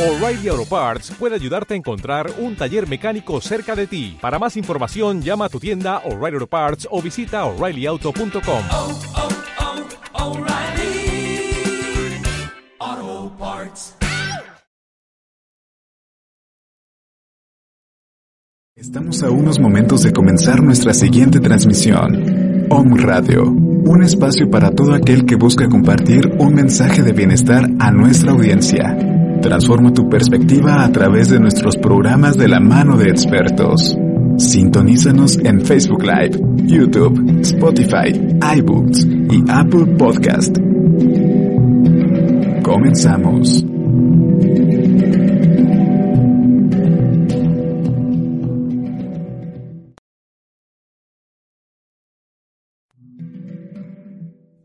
O'Reilly Auto Parts puede ayudarte a encontrar un taller mecánico cerca de ti. Para más información, llama a tu tienda O'Reilly Auto Parts o visita oreillyauto.com. oh, oh, Parts. Estamos a unos momentos de comenzar nuestra siguiente transmisión. Om Radio, un espacio para todo aquel que busca compartir un mensaje de bienestar a nuestra audiencia. Transforma tu perspectiva a través de nuestros programas de la mano de expertos. Sintonízanos en Facebook Live, YouTube, Spotify, iBooks y Apple Podcast. Comenzamos.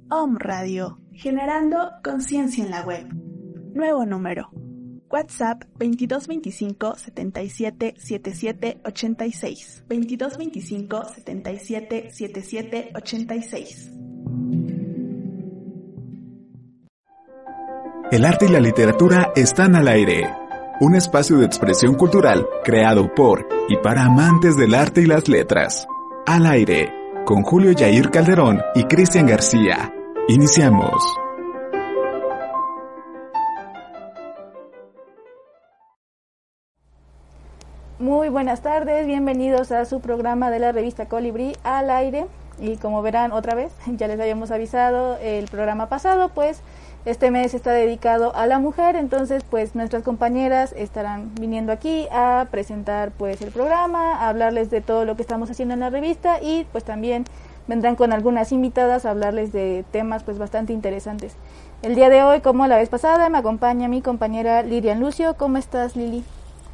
Om Radio, generando conciencia en la web. Nuevo número. WhatsApp 2225 77 77 86. 2225 77 77 86. El arte y la literatura están al aire. Un espacio de expresión cultural creado por y para amantes del arte y las letras. Al aire, con Julio Yair Calderón y Cristian García. Iniciamos. Muy buenas tardes, bienvenidos a su programa de la revista Colibrí al aire. Y como verán otra vez, ya les habíamos avisado el programa pasado, pues este mes está dedicado a la mujer, entonces pues nuestras compañeras estarán viniendo aquí a presentar pues el programa, a hablarles de todo lo que estamos haciendo en la revista y pues también vendrán con algunas invitadas a hablarles de temas pues bastante interesantes. El día de hoy, como la vez pasada, me acompaña mi compañera Lilian Lucio. ¿Cómo estás, Lili?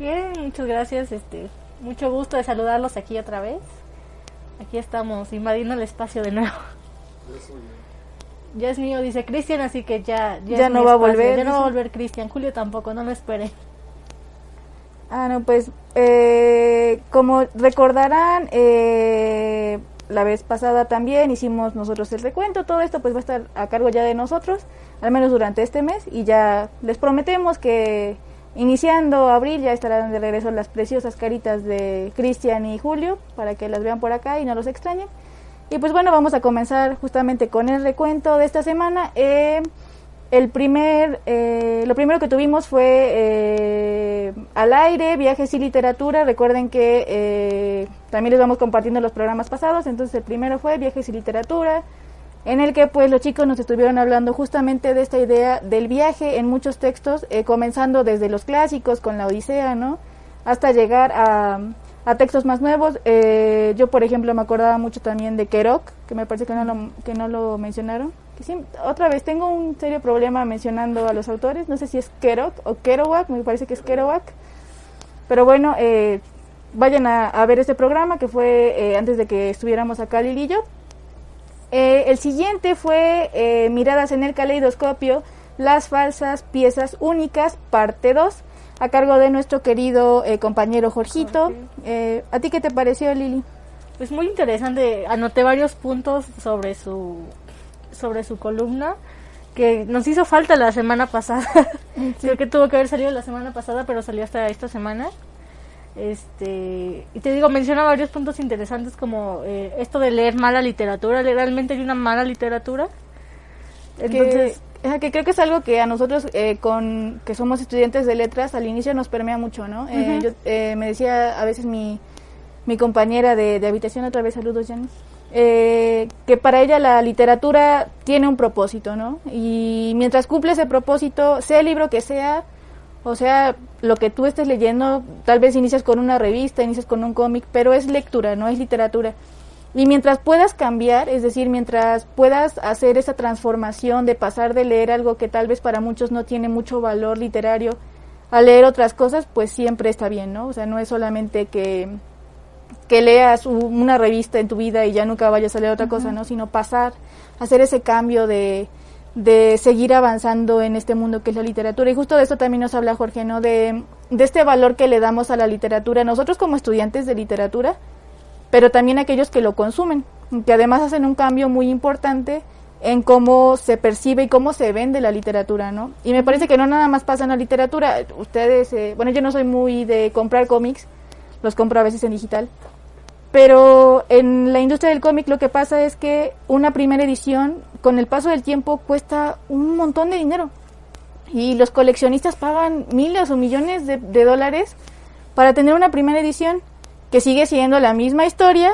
Bien, muchas gracias. Este, mucho gusto de saludarlos aquí otra vez. Aquí estamos invadiendo el espacio de nuevo. Ya es mío, dice Cristian, así que ya Ya no va a volver, Ya no va a volver Cristian. Julio tampoco, no lo espere. Ah, no, pues eh, como recordarán, eh, la vez pasada también hicimos nosotros el recuento, todo esto pues va a estar a cargo ya de nosotros, al menos durante este mes, y ya les prometemos que iniciando abril ya estarán de regreso las preciosas caritas de Cristian y Julio, para que las vean por acá y no los extrañen. Y pues bueno, vamos a comenzar justamente con el recuento de esta semana. Eh, el primer, eh, lo primero que tuvimos fue eh, al aire, viajes y literatura. Recuerden que eh, también les vamos compartiendo los programas pasados. Entonces el primero fue viajes y literatura, en el que pues los chicos nos estuvieron hablando justamente de esta idea del viaje en muchos textos, eh, comenzando desde los clásicos con la Odisea, ¿no? Hasta llegar a, textos más nuevos. Eh, yo por ejemplo me acordaba mucho también de Kerouac, que me parece que no lo, que no lo mencionaron. Otra vez tengo un serio problema mencionando a los autores. No sé si es Kerouac o Kerouac, me parece que es Kerouac. Pero bueno, eh, vayan a, ver este programa que fue eh, antes de que estuviéramos acá Lili y. Eh, el siguiente fue eh, Miradas en el caleidoscopio, las falsas piezas únicas, parte 2, a cargo de nuestro querido eh, compañero Jorgito. Jorge. Eh, ¿A ti qué te pareció, Lili? Pues muy interesante. Anoté varios puntos sobre su sobre su columna que nos hizo falta la semana pasada. Creo que tuvo que haber salido la semana pasada, pero salió hasta esta semana. Este, y te digo, menciona varios puntos interesantes como eh, esto de leer mala literatura, realmente hay una mala literatura. Entonces, que, creo que es algo que a nosotros, eh, con que somos estudiantes de letras, al inicio nos permea mucho, ¿no? Eh, yo, eh, me decía a veces mi, mi compañera de, de habitación, otra vez saludos, Janis, eh, que para ella la literatura tiene un propósito, ¿no? Y mientras cumple ese propósito, sea el libro que sea, o sea, lo que tú estés leyendo, tal vez inicias con una revista, inicias con un cómic, pero es lectura, no es literatura. Y mientras puedas cambiar, es decir, mientras puedas hacer esa transformación de pasar de leer algo que tal vez para muchos no tiene mucho valor literario a leer otras cosas, pues siempre está bien, ¿no? O sea, no es solamente que, que leas una revista en tu vida y ya nunca vayas a leer otra cosa, ¿no? Sino pasar, hacer ese cambio de, de seguir avanzando en este mundo que es la literatura. Y justo de eso también nos habla Jorge, ¿no? De, de este valor que le damos a la literatura, nosotros como estudiantes de literatura, pero también aquellos que lo consumen, que además hacen un cambio muy importante en cómo se percibe y cómo se vende la literatura, ¿no? Y me parece que no nada más pasa en la literatura. Ustedes, eh, bueno, yo no soy muy de comprar cómics, los compro a veces en digital. Pero en la industria del cómic lo que pasa es que una primera edición, con el paso del tiempo, cuesta un montón de dinero. Y los coleccionistas pagan miles o millones de, de dólares para tener una primera edición que sigue siendo la misma historia,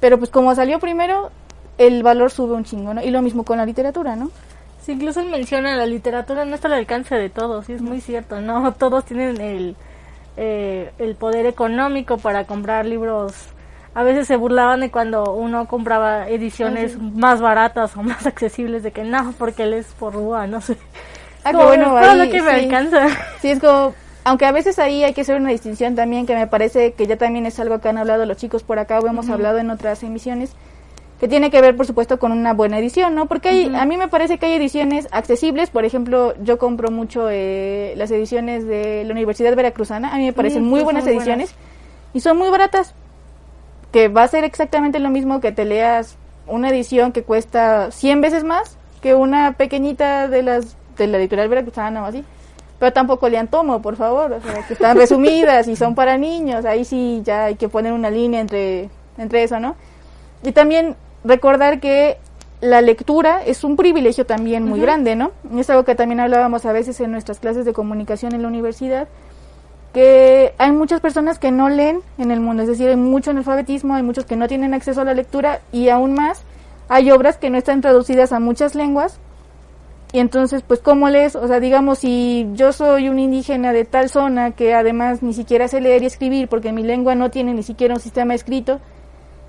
pero pues como salió primero, el valor sube un chingo, ¿no? Y lo mismo con la literatura, ¿no? Sí, incluso él menciona la literatura no está al alcance de todos, y es muy cierto, no todos tienen el, eh, el poder económico para comprar libros. A veces se burlaban de cuando uno compraba ediciones más baratas o más accesibles de que no, porque él es por rúa, no sé. Ah, Como, bueno, todo ahí, lo que me sí. alcanza. Sí, es como, aunque a veces ahí hay que hacer una distinción también, que me parece que ya también es algo que han hablado los chicos por acá o hemos hablado en otras emisiones, que tiene que ver, por supuesto, con una buena edición, ¿no? Porque hay, a mí me parece que hay ediciones accesibles, por ejemplo, yo compro mucho eh, las ediciones de la Universidad Veracruzana, a mí me parecen Mm, muy sí, buenas muy ediciones y son muy baratas, que va a ser exactamente lo mismo que te leas una edición que cuesta 100 veces más que una pequeñita de las de la editorial Veracruzana o así. Pero tampoco lean tomo, por favor, o sea, que están resumidas y son para niños, ahí sí ya hay que poner una línea entre, entre eso, ¿no? Y también recordar que la lectura es un privilegio también muy grande, ¿no? Es algo que también hablábamos a veces en nuestras clases de comunicación en la universidad, que hay muchas personas que no leen en el mundo, es decir, hay mucho analfabetismo, hay muchos que no tienen acceso a la lectura y aún más hay obras que no están traducidas a muchas lenguas y entonces, pues, ¿cómo lees? O sea, digamos, si yo soy un indígena de tal zona que además ni siquiera sé leer y escribir porque mi lengua no tiene ni siquiera un sistema escrito,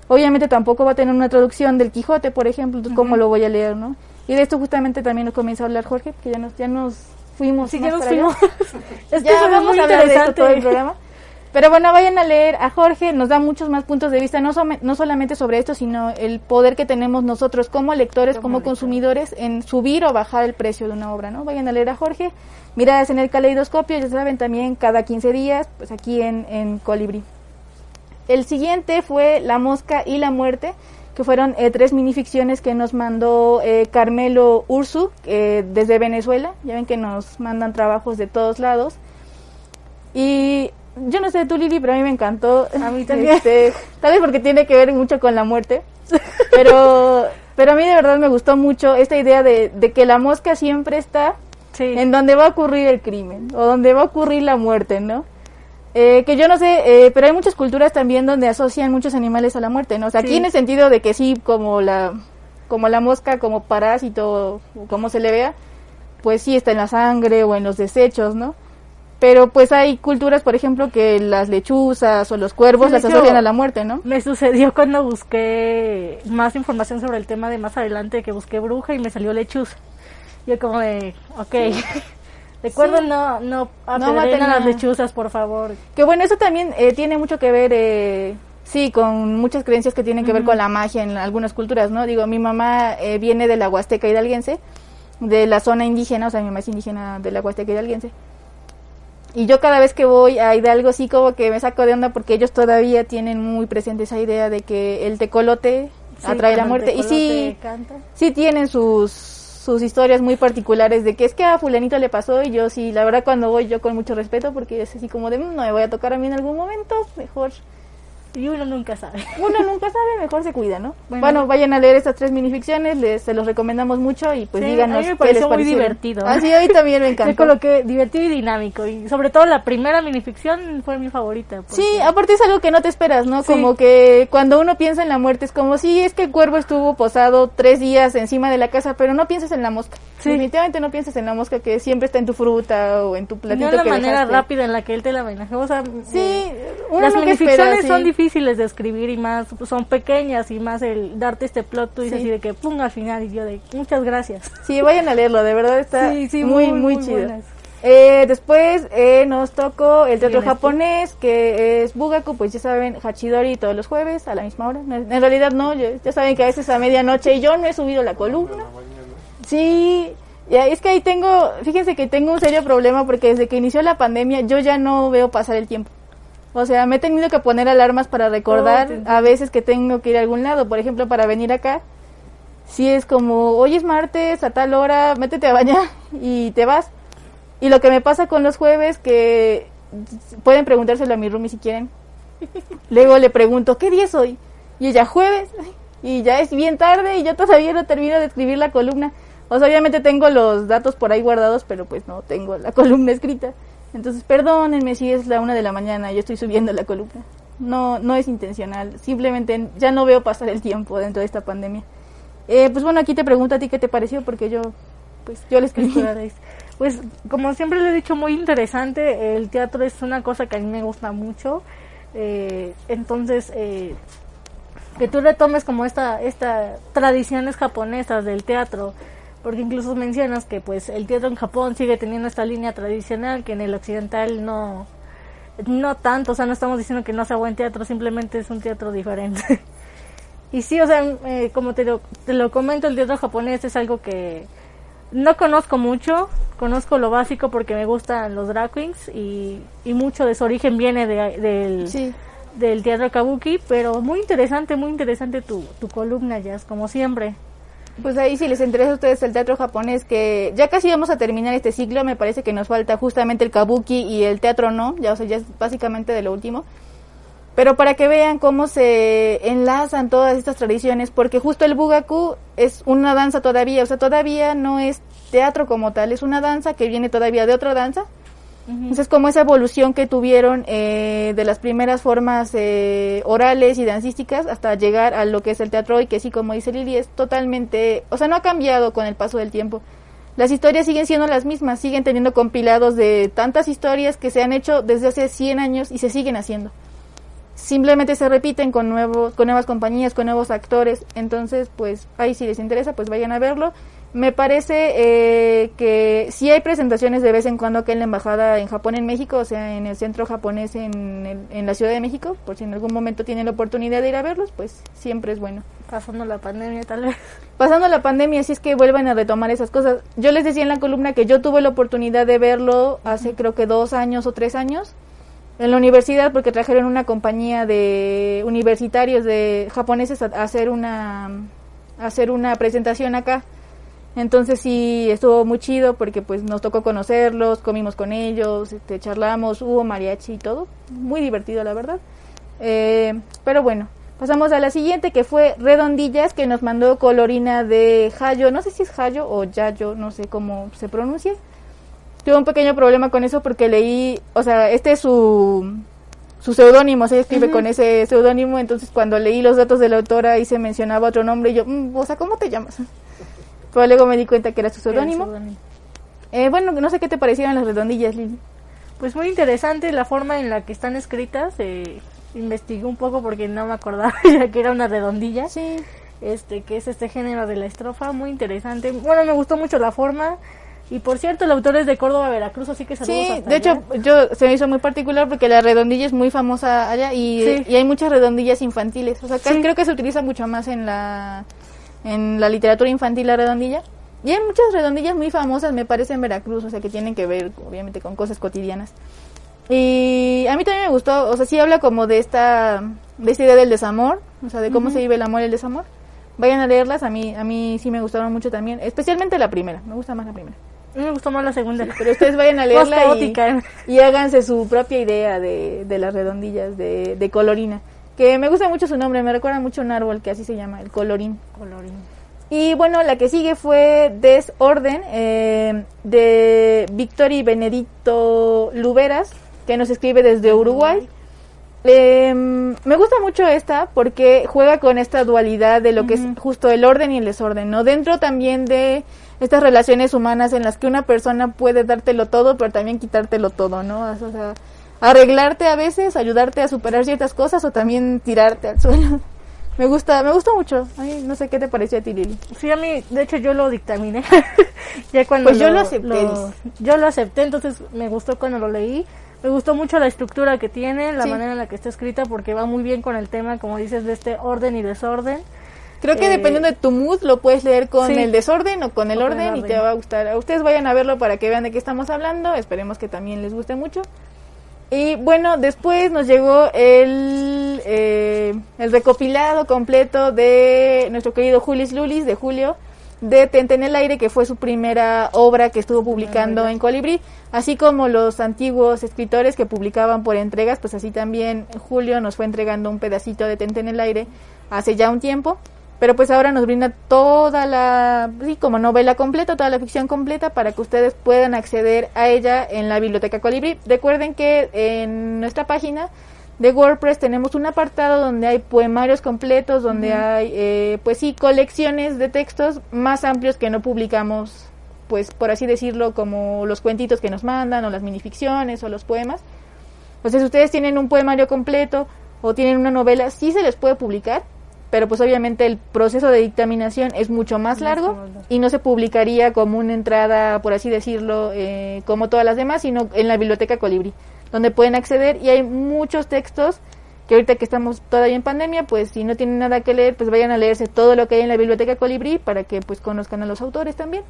obviamente tampoco va a tener una traducción del Quijote, por ejemplo, entonces, ¿cómo lo voy a leer, no? Y de esto justamente también nos comienza a hablar Jorge, que ya nos, ya nos fuimos Sí, ya nos fuimos. es que Ya vamos muy a hablar de esto todo el programa. Pero bueno, vayan a leer a Jorge, nos da muchos más puntos de vista, no, no solamente sobre esto, sino el poder que tenemos nosotros como lectores, como, consumidores, en subir o bajar el precio de una obra, ¿no? Vayan a leer a Jorge, miradas en el caleidoscopio, ya saben, también cada 15 días, pues aquí en, en Colibrí. El siguiente fue La Mosca y la Muerte, que fueron eh, tres minificciones que nos mandó eh, Carmelo Ursu eh, desde Venezuela. Ya ven que nos mandan trabajos de todos lados. Y yo no sé tú, Lili, pero a mí me encantó. A mí también. Este, tal vez porque tiene que ver mucho con la muerte. Pero, pero a mí de verdad me gustó mucho esta idea de, de que la mosca siempre está Sí. en donde va a ocurrir el crimen o donde va a ocurrir la muerte, ¿no? Eh, que yo no sé, eh, pero hay muchas culturas también donde asocian muchos animales a la muerte, ¿no? O sea, aquí Sí. en el sentido de que sí, como la, como la mosca, como parásito, como se le vea, pues sí está en la sangre o en los desechos, ¿no? Pero pues hay culturas, por ejemplo, que las lechuzas o los cuervos Sí, las asocian a la muerte, ¿no? Me sucedió cuando busqué más información sobre el tema de más adelante, que busqué bruja y me salió lechuza. Yo como de, ok, recuerden no, no apedreen maten a las lechuzas, por favor. Que bueno, eso también eh, tiene mucho que ver, eh, sí, con muchas creencias que tienen que ver con la magia en algunas culturas, ¿no? Digo, mi mamá eh, viene de la Huasteca hidalguense, de la zona indígena, o sea, mi mamá es indígena de la Huasteca hidalguense. Y yo cada vez que voy a Hidalgo sí como que me saco de onda porque ellos todavía tienen muy presente esa idea de que el tecolote Sí, atrae la muerte. Y sí, canta. sí tienen sus, sus historias muy particulares de que es que a fulanito le pasó y yo sí, la verdad cuando voy yo con mucho respeto porque es así como de "Mm, no me voy a tocar a mí en algún momento, mejor Y uno nunca sabe. uno nunca sabe, mejor se cuida, ¿no? Bueno, Bueno. vayan a leer estas tres minificciones, les, se los recomendamos mucho y pues Sí, díganos a mí me qué pareció les muy parecieron. divertido. Ah, sí, a mí también me encantó. coloqué divertido y dinámico. Y sobre todo la primera minificción fue mi favorita. porque- Sí, aparte es algo que no te esperas, ¿no? Sí. Como que cuando uno piensa en la muerte es como si es que el cuervo estuvo posado tres días encima de la casa, pero no piensas en la mosca. Sí. Definitivamente no piensas en la mosca que siempre está en tu fruta o en tu no platito la que manera dejaste. rápida en la que él te la manejó. O sea, Sí, eh, uno las minificciones espera, sí. son difíciles de escribir y más pues, son pequeñas y más el darte este plot twist Sí. así de que pum al final y yo de muchas gracias. Sí, vayan a leerlo, de verdad está Sí, sí, muy, muy, muy, muy chido. Eh, después eh, nos tocó el teatro japonés, que es Bugaku, pues ya saben, Hachidori todos los jueves a la misma hora. En realidad no, ya, ya saben que a veces a medianoche y yo no he subido la columna. Sí, ya, es que ahí tengo, fíjense que tengo un serio problema porque desde que inició la pandemia yo ya no veo pasar el tiempo. O sea, me he tenido que poner alarmas para recordar Oh, a veces que tengo que ir a algún lado, por ejemplo, para venir acá. sí es como, hoy es martes, a tal hora, métete a bañar y te vas. Y lo que me pasa con los jueves, que pueden preguntárselo a mi roomie si quieren. Luego le pregunto, ¿qué día es hoy? Y ella, jueves. Y ya es bien tarde y yo todavía no termino de escribir la columna. O sea, obviamente tengo los datos por ahí guardados, pero pues no tengo la columna escrita. Entonces, perdónenme si es la una de la mañana, yo estoy subiendo la columna. No, no es intencional. Simplemente ya no veo pasar el tiempo dentro de esta pandemia. Eh, pues bueno, aquí te pregunto a ti qué te pareció, porque yo, pues yo le escribí. Pues como siempre le he dicho, muy interesante. El teatro es una cosa que a mí me gusta mucho. Eh, entonces, eh, que tú retomes como esta, esta tradiciones japonesas del teatro, porque incluso mencionas que pues el teatro en Japón sigue teniendo esta línea tradicional que en el occidental no, no tanto, o sea, no estamos diciendo que no sea buen teatro, simplemente es un teatro diferente. y sí, o sea, eh, como te lo, te lo comento, el teatro japonés es algo que no conozco mucho, conozco lo básico porque me gustan los drag queens y, y mucho de su origen viene de, del, Sí. del teatro kabuki, pero muy interesante, muy interesante tu, tu columna, Jazz, como siempre. Pues ahí si les interesa a ustedes el teatro japonés, que ya casi vamos a terminar este ciclo, me parece que nos falta justamente el kabuki y el teatro no, ya o sea, ya es básicamente de lo último. Pero para que vean cómo se enlazan todas estas tradiciones, porque justo el bugaku es una danza todavía, o sea, todavía no es teatro como tal, es una danza que viene todavía de otra danza. Entonces, como esa evolución que tuvieron eh, de las primeras formas eh, orales y dancísticas hasta llegar a lo que es el teatro hoy, que sí, como dice Lili, es totalmente, o sea, no ha cambiado con el paso del tiempo. Las historias siguen siendo las mismas, siguen teniendo compilados de tantas historias que se han hecho desde hace 100 años y se siguen haciendo. Simplemente se repiten con nuevos, con nuevas compañías, con nuevos actores. Entonces, pues ahí si les interesa, pues vayan a verlo. Me parece eh, que sí hay presentaciones de vez en cuando aquí en la embajada en Japón, en México, o sea, en el centro japonés en, el- en la Ciudad de México, por si en algún momento tienen la oportunidad de ir a verlos, pues siempre es bueno. Pasando la pandemia, tal vez. Pasando la pandemia, si es que vuelvan a retomar esas cosas. Yo les decía en la columna que yo tuve la oportunidad de verlo hace creo que dos años o tres años en la universidad porque trajeron una compañía de universitarios de japoneses a, a hacer una a hacer una presentación acá. Entonces sí estuvo muy chido porque pues nos tocó conocerlos, comimos con ellos, este, charlamos, hubo mariachi y todo, muy divertido la verdad. Eh, pero bueno, pasamos a la siguiente que fue Redondillas que nos mandó Colorina de Hayo, no sé si es Hayo o Yayo, no sé cómo se pronuncia. Tuve un pequeño problema con eso porque leí, o sea, este es su su seudónimo, se escribe con ese seudónimo, entonces cuando leí los datos de la autora ahí se mencionaba otro nombre y yo, mm, o sea, ¿cómo te llamas? Pero luego me di cuenta que era su seudónimo. Eh, bueno, no sé qué te parecieron las redondillas, Lili. Pues muy interesante la forma en la que están escritas. Eh, investigué un poco porque no me acordaba ya que era una redondilla. Sí. Este, que es este género de la estrofa, muy interesante. Bueno, me gustó mucho la forma. Y por cierto, el autor es de Córdoba, Veracruz, así que saludos Sí, hasta de allá. hecho, yo se me hizo muy particular porque la redondilla es muy famosa allá y, Sí. y hay muchas redondillas infantiles. O sea, acá Sí. creo que se utiliza mucho más en la en la literatura infantil la redondilla. Y hay muchas redondillas muy famosas, me parece, en Veracruz, o sea, que tienen que ver, obviamente, con cosas cotidianas. Y a mí también me gustó, o sea, sí habla como de esta, de esta idea del desamor, o sea, de cómo se vive el amor y el desamor. Vayan a leerlas, a mí, a mí sí me gustaron mucho también, especialmente la primera, me gusta más la primera. Me gustó más la segunda. Pero ustedes vayan a leerla y, y háganse su propia idea de, de las redondillas de, de Colorina. Que me gusta mucho su nombre, me recuerda mucho a un árbol que así se llama, el colorín. Colorín. Y bueno, la que sigue fue Desorden eh, de Víctor y Benedicto Luberas, que nos escribe desde Uruguay. Eh, me gusta mucho esta porque juega con esta dualidad de lo que es justo el orden y el desorden, ¿no? Dentro también de estas relaciones humanas en las que una persona puede dártelo todo, pero también quitártelo todo, ¿no? O sea, arreglarte a veces, ayudarte a superar ciertas cosas o también tirarte al suelo. Me gusta, me gusta mucho. Ay, no sé qué te pareció a ti, Lili. Sí, a mí, de hecho, yo lo dictaminé. ya cuando Pues yo lo acepté, lo- yo lo acepté, entonces me gustó cuando lo leí. Me gustó mucho la estructura que tiene, la Sí. manera en la que está escrita, porque va muy bien con el tema, como dices, de este orden y desorden. Creo que Eh, dependiendo de tu mood lo puedes leer con sí. el desorden o con el O con el orden y orden. te va a gustar. A ustedes vayan a verlo para que vean de qué estamos hablando. Esperemos que también les guste mucho. Y bueno, después nos llegó el, eh, el recopilado completo de nuestro querido Julis Lulis, de Julio, de Tente en el Aire, que fue su primera obra que estuvo publicando en Colibrí. Así como los antiguos escritores que publicaban por entregas, pues así también Julio nos fue entregando un pedacito de Tente en el Aire hace ya un tiempo. Pero pues ahora nos brinda toda la, sí, como novela completa, toda la ficción completa para que ustedes puedan acceder a ella en la Biblioteca Colibrí. Recuerden que en nuestra página de WordPress tenemos un apartado donde hay poemarios completos, donde hay, eh, pues sí, colecciones de textos más amplios que no publicamos, pues por así decirlo, como los cuentitos que nos mandan, o las minificciones, o los poemas. Entonces, si ustedes tienen un poemario completo o tienen una novela, sí se les puede publicar, pero pues obviamente el proceso de dictaminación es mucho más largo y no se publicaría como una entrada, por así decirlo, eh, como todas las demás, sino en la biblioteca Colibrí, donde pueden acceder y hay muchos textos que ahorita que estamos todavía en pandemia, pues si no tienen nada que leer, pues vayan a leerse todo lo que hay en la biblioteca Colibrí para que pues conozcan a los autores también.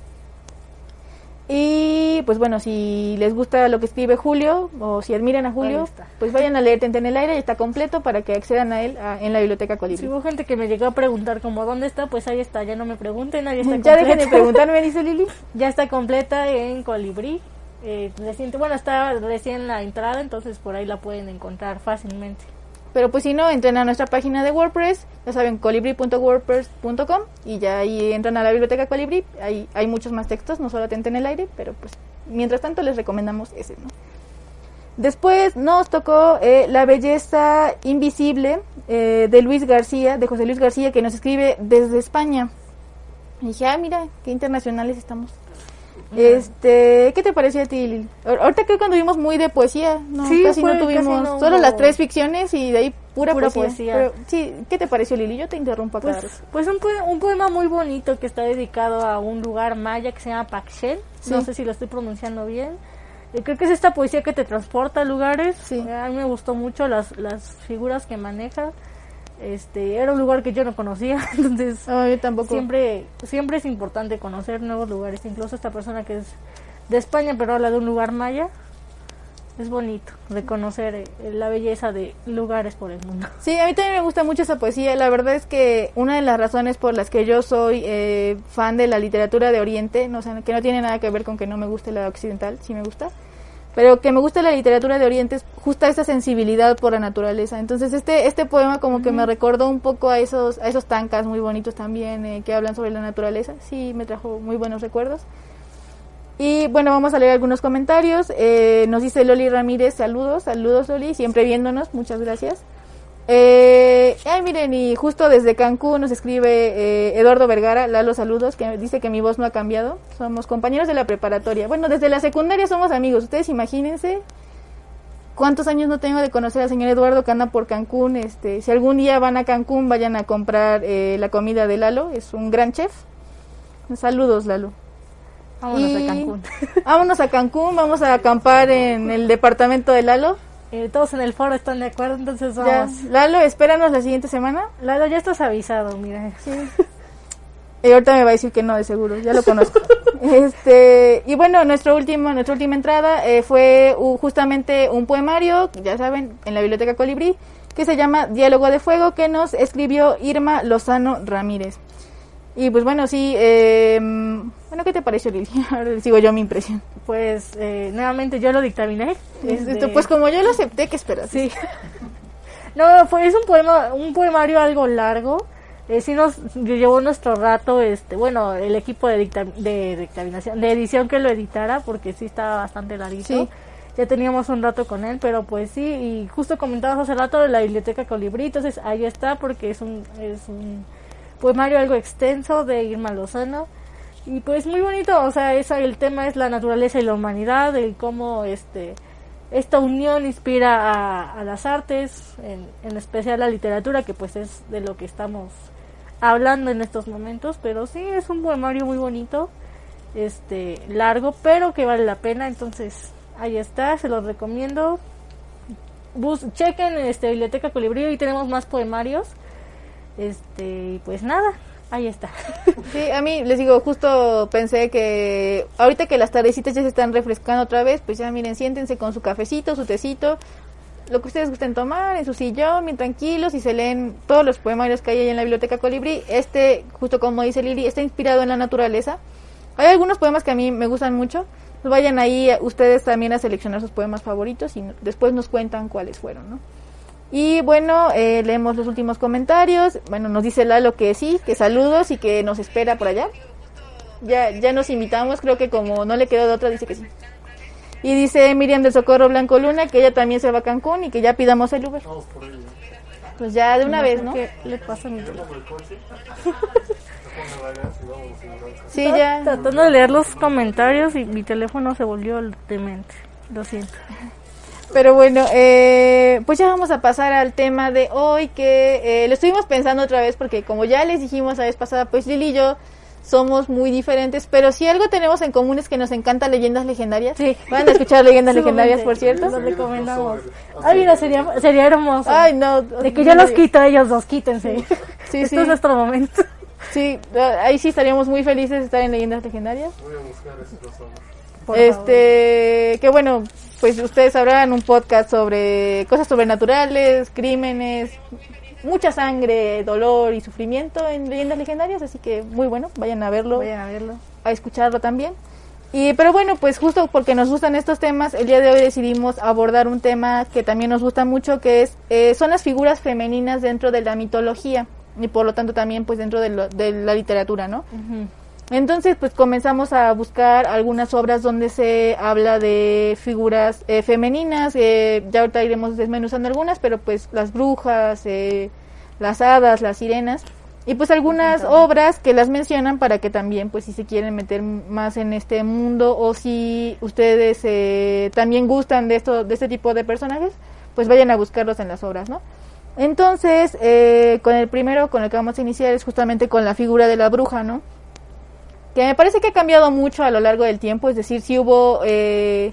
Y pues bueno, si les gusta lo que escribe Julio o si admiran a Julio, pues vayan a leer Tente en el aire y está completo para que accedan a él a- en la biblioteca Colibrí. Si hubo gente que me llegó a preguntar como dónde está, pues ahí está, ya no me pregunten, ahí está Ya dejen de preguntarme, dice Lili. Ya está completa en Colibrí. Eh, reciente, bueno, está recién la entrada, entonces por ahí la pueden encontrar fácilmente. Pero pues si no, entren a nuestra página de WordPress, ya saben, colibri.wordpress.com y ya ahí entran a la biblioteca Colibri. Hay muchos más textos, no solo Tente en el aire, pero pues mientras tanto les recomendamos ese, ¿no? Después nos tocó eh, La belleza invisible eh, de Luis García, de José Luis García, que nos escribe desde España. Y dije, ah, mira, qué internacionales estamos. Este, ¿qué te pareció a ti, Lili? Ahor- Ahorita creo que anduvimos muy de poesía, no, Sí, casi no tuvimos, casi no solo hubo- las tres ficciones y de ahí pura, Pura poesía. poesía. Pero, sí, ¿qué te pareció, Lili? Yo te interrumpo acá. Pues, pues un, poe- un poema muy bonito que está dedicado a un lugar maya que se llama Paxel. No sé si lo estoy pronunciando bien. Eh, creo que es esta poesía que te transporta a lugares. Sí. Eh, A mí me gustó mucho las, las figuras que maneja. Este, era un lugar que yo no conocía, entonces No, yo tampoco. siempre siempre es importante conocer nuevos lugares. Incluso esta persona que es de España pero habla de un lugar maya. Es bonito reconocer eh, la belleza de lugares por el mundo. Sí, a mí también me gusta mucho esa poesía. La verdad es que una de las razones por las que yo soy eh, fan de la literatura de Oriente, no, o sea, que no tiene nada que ver con que no me guste la occidental, sí me gusta, pero que me gusta la literatura de Oriente es justa esa sensibilidad por la naturaleza. Entonces este este poema como que me recordó un poco a esos a esos tancas muy bonitos también eh, que hablan sobre la naturaleza. Sí, me trajo muy buenos recuerdos. Y bueno, vamos a leer algunos comentarios. Eh, nos dice Loli Ramírez, saludos, saludos Loli, siempre viéndonos, muchas gracias. Eh, ay, miren, y justo desde Cancún nos escribe eh, Eduardo Vergara, Lalo, saludos, que dice que mi voz no ha cambiado. Somos compañeros de la preparatoria. Bueno, desde la secundaria somos amigos. Ustedes imagínense cuántos años no tengo de conocer al señor Eduardo que anda por Cancún. Este, si algún día van a Cancún, vayan a comprar eh, la comida de Lalo. Es un gran chef. Saludos, Lalo. Vámonos Y- a Cancún. Vámonos a Cancún, vamos a acampar en el departamento de Lalo. Eh, todos en el foro están de acuerdo, entonces Ya, vamos. Lalo, espéranos la siguiente semana. Lalo, ya estás avisado, mira. Y ahorita me va a decir que no, de seguro, ya lo conozco. este, y bueno, nuestro último, nuestra última entrada eh, fue uh, justamente un poemario, ya saben, en la biblioteca Colibrí, que se llama Diálogo de Fuego, que nos escribió Irma Lozano Ramírez. Y pues bueno, sí, eh, bueno, ¿qué te pareció, Lili? Ahora les digo yo mi impresión. Pues eh, nuevamente yo lo dictaminé. Este, Pues como yo lo acepté, ¿qué esperas? Sí. No, fue, es un poema, un poemario algo largo. Eh, sí nos llevó nuestro rato, este, bueno, el equipo de, dicta- de dictaminación, de edición que lo editara, porque sí estaba bastante larguito. Sí. Ya teníamos un rato con él, pero pues sí, y justo comentabas hace rato de la biblioteca Colibrí, entonces ahí está, porque es un, es un poemario algo extenso de Irma Lozano. Y pues muy bonito, o sea, esa, el tema es la naturaleza y la humanidad, el cómo este esta unión inspira a, a las artes, en, en especial la literatura, que pues es de lo que estamos hablando en estos momentos, pero sí es un poemario muy bonito, este largo, pero que vale la pena, entonces ahí está, se los recomiendo. Bus, chequen este biblioteca Colibrí y tenemos más poemarios. Este, pues nada, Ahí está. Sí, a mí les digo, justo pensé que ahorita que las tardecitas ya se están refrescando otra vez, pues ya miren, siéntense con su cafecito, su tecito, lo que ustedes gusten tomar, en su sillón, bien tranquilos y se leen todos los poemarios que hay ahí en la biblioteca Colibrí. Este, justo como dice Lili, está inspirado en la naturaleza. Hay algunos poemas que a mí me gustan mucho. Vayan ahí ustedes también a seleccionar sus poemas favoritos y después nos cuentan cuáles fueron, ¿no? Y bueno, eh, leemos los últimos comentarios. Bueno, nos dice Lalo que sí, que saludos y que nos espera por allá. Ya, ya nos invitamos, creo que como no le quedó de otra, dice que sí. Y dice Miriam del Socorro Blanco Luna que ella también se va a Cancún y que ya pidamos el Uber. Pues ya de una vez, ¿no? ¿Qué le pasa a mi teléfono? Sí, ya. Tratando de leer los comentarios y mi teléfono se volvió demente. Lo siento. Pero bueno, eh, pues ya vamos a pasar al tema de hoy que eh, lo estuvimos pensando otra vez porque como ya les dijimos la vez pasada, pues Lili y yo somos muy diferentes, pero si algo tenemos en común es que nos encantan leyendas legendarias. Sí. Van a escuchar leyendas legendarias, por cierto. Los recomendamos. Ay, mira, sería, sería hermoso. Ay, no. De que yo los quito a ellos dos, quítense. Sí, Esto sí. es nuestro momento. Sí, ahí sí estaríamos muy felices de estar en leyendas legendarias. Por este, que bueno, pues ustedes sabrán un podcast sobre cosas sobrenaturales, crímenes, mucha sangre, dolor y sufrimiento en leyendas legendarias, así que muy bueno, vayan a verlo, Vayan a verlo. a escucharlo también. Y pero bueno, pues justo porque nos gustan estos temas, el día de hoy decidimos abordar un tema que también nos gusta mucho, que es eh, son las figuras femeninas dentro de la mitología y por lo tanto también pues dentro de, lo- de la literatura, ¿no? Entonces, pues comenzamos a buscar algunas obras donde se habla de figuras eh, femeninas. eh, ya ahorita iremos desmenuzando algunas, pero pues las brujas, eh, las hadas, las sirenas. Y pues algunas obras que las mencionan para que también, pues si se quieren meter más en este mundo o si ustedes eh, también gustan de esto, de este tipo de personajes, pues vayan a buscarlos en las obras, ¿no? Entonces, eh, con el primero con el que vamos a iniciar es justamente con la figura de la bruja, ¿no? Que me parece que ha cambiado mucho a lo largo del tiempo, es decir, si hubo, eh,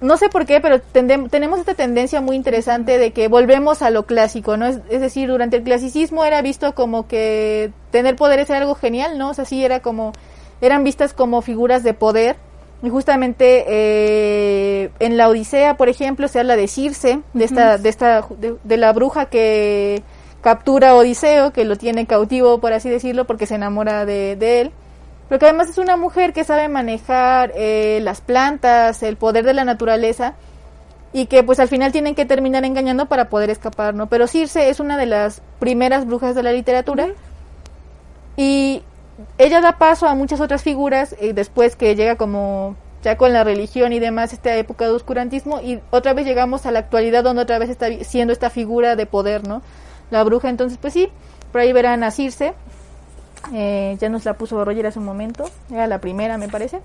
no sé por qué, pero tenemos esta tendencia muy interesante de que volvemos a lo clásico, ¿no? Es, es decir, durante el clasicismo era visto como que tener poderes era algo genial, ¿no? O sea, sí era como, eran vistas como figuras de poder, y justamente eh, en la Odisea, por ejemplo, se habla de Circe, de esta, de esta, de, de la bruja que captura a Odiseo, que lo tiene cautivo, por así decirlo, porque se enamora de, de él. Pero que además es una mujer que sabe manejar eh, las plantas, el poder de la naturaleza, y que pues al final tienen que terminar engañando para poder escapar, ¿no? Pero Circe es una de las primeras brujas de la literatura, y ella da paso a muchas otras figuras eh, después que llega como ya con la religión y demás esta época de oscurantismo y otra vez llegamos a la actualidad donde otra vez está siendo esta figura de poder, ¿no? La bruja, entonces pues sí, por ahí verán a Circe, eh, ya nos la puso Roger hace un momento, era la primera me parece.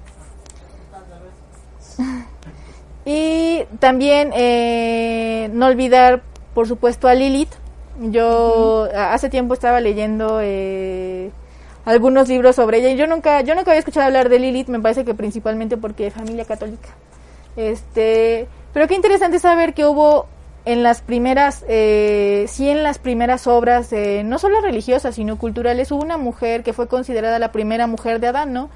y también eh, no olvidar por supuesto a Lilith, yo hace tiempo estaba leyendo eh, algunos libros sobre ella. Y yo nunca yo nunca había escuchado hablar de Lilith me parece que principalmente porque es familia católica. Este pero qué interesante saber que hubo en las primeras eh, sí en las primeras obras eh, no solo religiosas sino culturales hubo una mujer que fue considerada la primera mujer de Adán no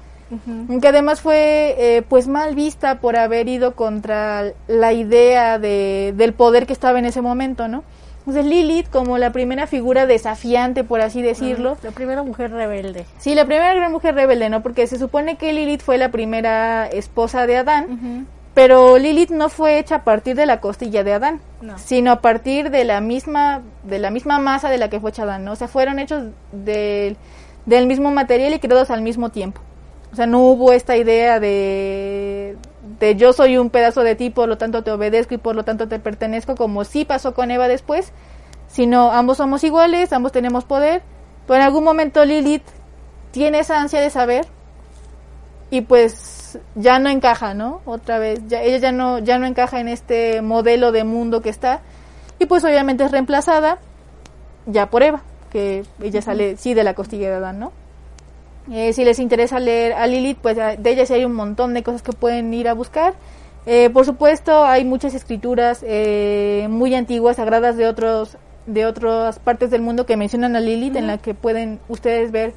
que además fue eh, pues mal vista por haber ido contra la idea de, del poder que estaba en ese momento, ¿no? Entonces Lilith como la primera figura desafiante, por así decirlo, La primera mujer rebelde. Sí, la primera gran mujer rebelde, ¿no? Porque se supone que Lilith fue la primera esposa de Adán, pero Lilith no fue hecha a partir de la costilla de Adán, No. sino a partir de la misma de la misma masa de la que fue hecha Adán, ¿no? O sea, fueron hechos del, del mismo material y creados al mismo tiempo. O sea, no hubo esta idea de, de yo soy un pedazo de ti, por lo tanto te obedezco y por lo tanto te pertenezco, como sí pasó con Eva después, sino ambos somos iguales, ambos tenemos poder, pero en algún momento Lilith tiene esa ansia de saber y pues ya no encaja, ¿no? Otra vez, ya, ella ya no, ya no encaja en este modelo de mundo que está y pues obviamente es reemplazada ya por Eva, que ella sale sí de la costilla de Adán, ¿no? Eh, si les interesa leer a Lilith, pues de ella sí hay un montón de cosas que pueden ir a buscar. Eh, por supuesto, hay muchas escrituras eh, muy antiguas, sagradas de otros de otras partes del mundo que mencionan a Lilith, en la que pueden ustedes ver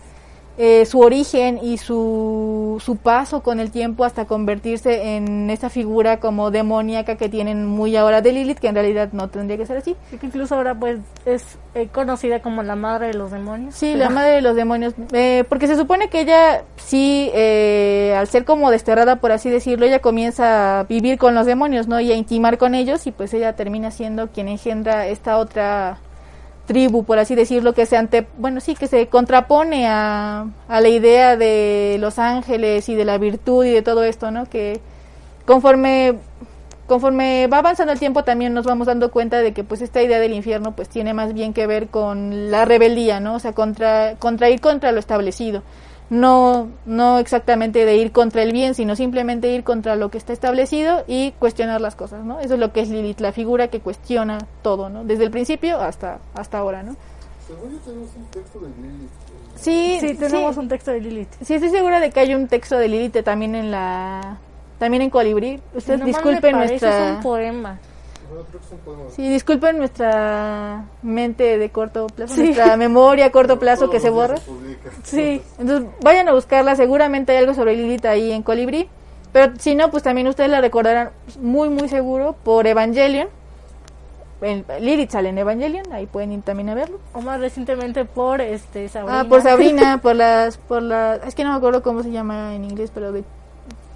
eh, su origen y su, su paso con el tiempo hasta convertirse en esta figura como demoníaca que tienen muy ahora de Lilith, que en realidad no tendría que ser así. Y que incluso ahora pues es eh, conocida como la madre de los demonios. Sí, la madre de los demonios, eh, porque se supone que ella sí, eh, al ser como desterrada, por así decirlo, ella comienza a vivir con los demonios, ¿no? Y a intimar con ellos y pues ella termina siendo quien engendra esta otra tribu, por así decirlo, que se ante, bueno, sí, que se contrapone a, a la idea de los ángeles y de la virtud y de todo esto, ¿no? Que conforme conforme va avanzando el tiempo también nos vamos dando cuenta de que pues esta idea del infierno pues tiene más bien que ver con la rebeldía, ¿no? O sea, contra, contra ir contra lo establecido. No, no exactamente de ir contra el bien, sino simplemente ir contra lo que está establecido y cuestionar las cosas, ¿no? Eso es lo que es Lilith, la figura que cuestiona todo, ¿no? Desde el principio hasta, hasta ahora, ¿no? Según yo tenemos un texto de Lilith. Sí, Sí, tenemos sí. un texto de Lilith. Sí, estoy segura de que hay un texto de Lilith también en la también en Colibrí. Ustedes me disculpen parece, nuestra Es un poema. Sí, disculpen nuestra mente de corto plazo, nuestra memoria a corto plazo que se borra. Sí, entonces vayan a buscarla, seguramente hay algo sobre Lilith ahí en Colibrí, pero si no, pues también ustedes la recordarán muy, muy seguro por Evangelion. El- Lilith sale en Evangelion, ahí pueden ir también a verlo. O más recientemente por este Sabrina. Ah, por Sabrina, por las, por las, es que no me acuerdo cómo se llama en inglés, pero de,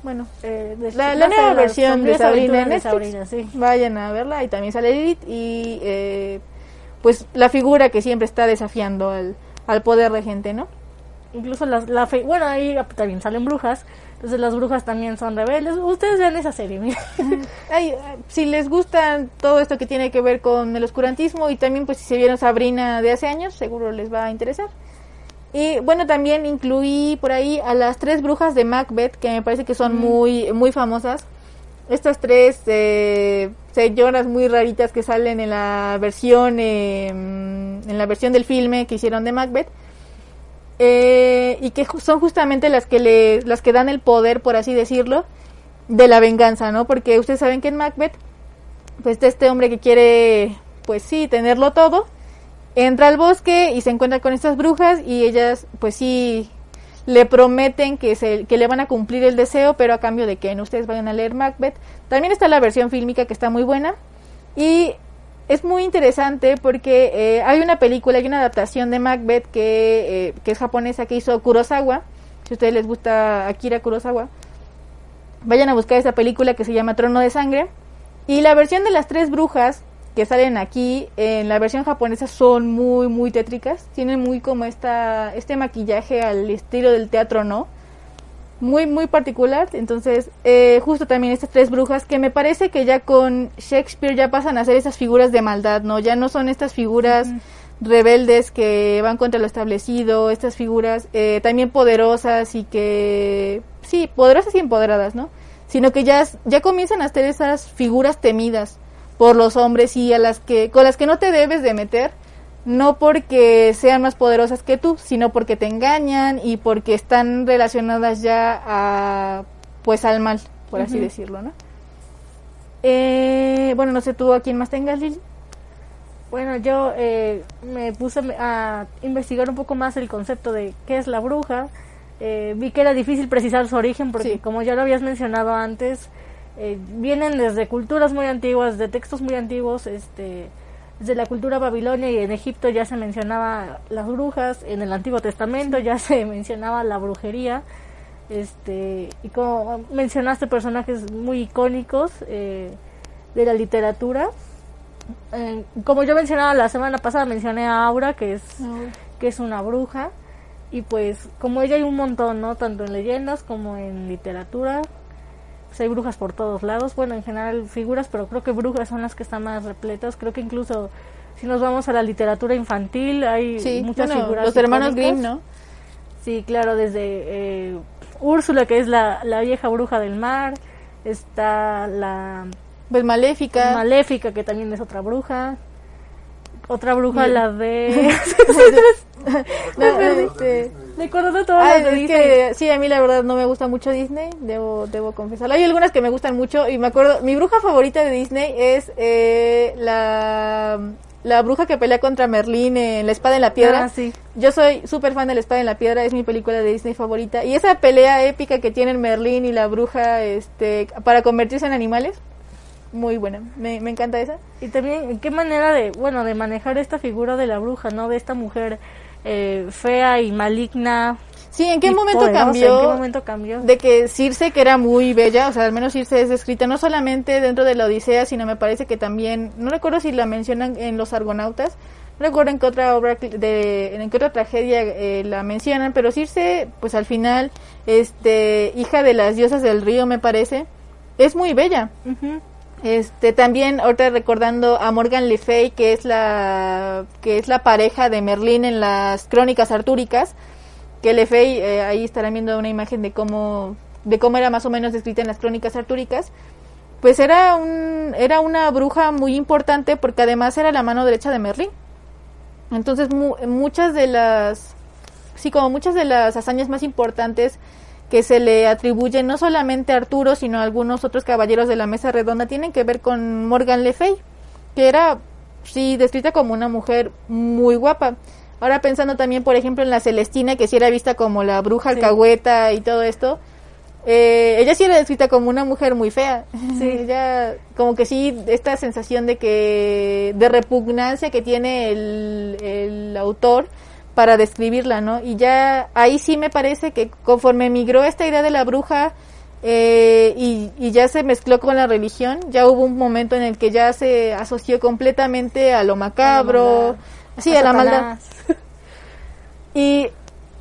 bueno, Eh, de- La- nueva versión de Sabrina de sí. vayan a verla y también sale Lilith y eh, pues la figura que siempre está desafiando al, al poder regente, ¿no? Incluso las, la fe, bueno, ahí también salen brujas. Entonces las brujas también son rebeldes. Ustedes vean esa serie, mira. Ay, si les gusta todo esto que tiene que ver con el oscurantismo y también pues si se vieron Sabrina de hace años, seguro les va a interesar. Y bueno, también incluí por ahí a las tres brujas de Macbeth, que me parece que son muy, muy famosas. Estas tres eh, señoras muy raritas que salen en la versión, eh, en la versión del filme que hicieron de Macbeth. Eh, y que son justamente las que le, las que dan el poder, por así decirlo, de la venganza, ¿no? Porque ustedes saben que en Macbeth, pues está este hombre que quiere, pues sí, tenerlo todo, entra al bosque y se encuentra con estas brujas y ellas, pues sí, le prometen que, se, que le van a cumplir el deseo, pero a cambio de que no ustedes vayan a leer Macbeth. También está la versión fílmica que está muy buena y es muy interesante porque eh, hay una película, hay una adaptación de Macbeth que, eh, que es japonesa que hizo Kurosawa. Si a ustedes les gusta Akira Kurosawa, vayan a buscar esa película que se llama Trono de Sangre. Y la versión de las tres brujas que salen aquí en la versión japonesa son muy, muy tétricas. Tienen muy como esta, este maquillaje al estilo del teatro, ¿no? Muy, muy particular. Entonces, eh, justo también estas tres brujas que me parece que ya con Shakespeare ya pasan a ser esas figuras de maldad, ¿no? Ya no son estas figuras rebeldes que van contra lo establecido, estas figuras eh, también poderosas y que, sí, poderosas y empoderadas, ¿no? Sino que ya, ya comienzan a ser esas figuras temidas por los hombres y a las que, con las que no te debes de meter, no porque sean más poderosas que tú, sino porque te engañan y porque están relacionadas ya a, pues al mal, por así decirlo, ¿no? Eh, bueno, no sé tú a quién más tengas, Lili. Bueno, yo eh, me puse a investigar un poco más el concepto de qué es la bruja. Eh, vi que era difícil precisar su origen porque, Sí. como ya lo habías mencionado antes, eh, vienen desde culturas muy antiguas, de textos muy antiguos, este, desde la cultura babilonia y en Egipto ya se mencionaba las brujas, en el Antiguo Testamento ya se mencionaba la brujería. Este, y como mencionaste personajes muy icónicos eh, de la literatura, eh, como yo mencionaba la semana pasada, mencioné a Aura, que es, que es una bruja. Y pues, como ella hay un montón, ¿no? Tanto en leyendas como en literatura. Pues hay brujas por todos lados. Bueno, en general figuras, pero creo que brujas son las que están más repletas. Creo que incluso si nos vamos a la literatura infantil, hay Sí, muchas bueno, figuras. los hermanos. Grimm, ¿no? Sí, claro, desde eh, Úrsula, que es la, la vieja bruja del mar. Está la Pues Maléfica. Maléfica, que también es otra bruja. Otra bruja, Bien. la de. No, Me acuerdo de todas Ay, las de Disney. que sí, a mí la verdad no me gusta mucho Disney, debo, debo confesarlo. Hay algunas que me gustan mucho y me acuerdo, mi bruja favorita de Disney es eh, la la bruja que pelea contra Merlín en La Espada en la Piedra. Ah, sí. Yo soy súper fan de La Espada en la Piedra, es mi película de Disney favorita. Y esa pelea épica que tienen Merlín y la bruja este, para convertirse en animales, muy buena. Me, me encanta esa. Y también, ¿qué manera de, bueno, de manejar esta figura de la bruja, ¿no? De esta mujer eh, fea y maligna. Sí, ¿en qué momento poderosa, cambió? ¿En qué momento cambió? de que Circe, que era muy bella, o sea, al menos Circe es descrita no solamente dentro de la Odisea, sino me parece que también, no recuerdo si la mencionan en Los Argonautas, no recuerdo en qué otra obra, de, en qué otra tragedia eh, la mencionan, pero Circe, pues al final, este, hija de las diosas del río, me parece, es muy bella. Ujú. Este también ahorita recordando a Morgan Le Fay que es la que es la pareja de Merlín en las crónicas artúricas que Le Fay eh, ahí estarán viendo una imagen de cómo de cómo era más o menos descrita en las crónicas artúricas. Pues era un era una bruja muy importante porque además era la mano derecha de Merlín. Entonces mu- muchas de las sí como muchas de las hazañas más importantes que se le atribuyen no solamente a Arturo, sino a algunos otros caballeros de la mesa redonda, tienen que ver con Morgan Le Fay, que era, sí, descrita como una mujer muy guapa. Ahora pensando también, por ejemplo, en la Celestina, que sí era vista como la bruja alcahueta y todo esto, eh, ella sí era descrita como una mujer muy fea. Sí. ella, como que sí, esta sensación de que, de repugnancia que tiene el, el autor para describirla, ¿no? Y ya ahí sí me parece que conforme migró esta idea de la bruja eh, y, y ya se mezcló con la religión, ya hubo un momento en el que ya se asoció completamente a lo macabro, sí, a, la maldad. Y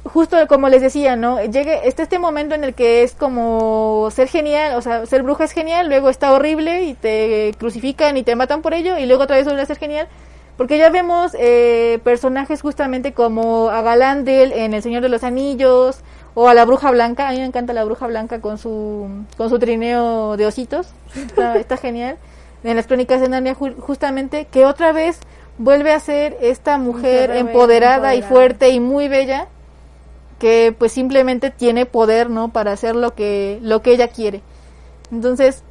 justo como les decía, ¿no? Llegue, está este momento en el que es como ser genial, o sea, ser bruja es genial, luego está horrible y te crucifican y te matan por ello, y luego otra vez vuelve a ser genial. Porque ya vemos eh, personajes justamente como a Galandel en El Señor de los Anillos, o a la Bruja Blanca, a mí me encanta la Bruja Blanca con su, con su trineo de ositos, está, está genial. En las crónicas de Narnia ju- justamente, que otra vez vuelve a ser esta mujer rebelde, empoderada y empoderada. fuerte y muy bella, que pues simplemente tiene poder, ¿no? Para hacer lo que, lo que ella quiere. Entonces,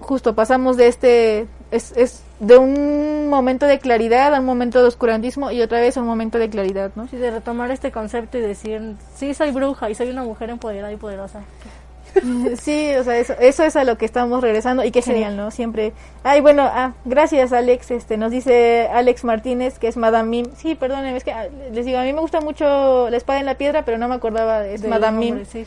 justo pasamos de este, es, es de un momento de claridad a un momento de oscurantismo y otra vez a un momento de claridad, ¿no? Sí, de retomar este concepto y decir, sí, soy bruja y soy una mujer empoderada y poderosa. Sí, o sea, eso, eso es a lo que estamos regresando y qué Sí. genial, ¿no? Siempre. Ay, bueno, ah, gracias Alex, este, nos dice Alex Martínez que es Madame Mim. Sí, perdónenme, es que ah, les digo, a mí me gusta mucho La Espada en la Piedra, pero no me acordaba, es Del Madame Mim. Sí.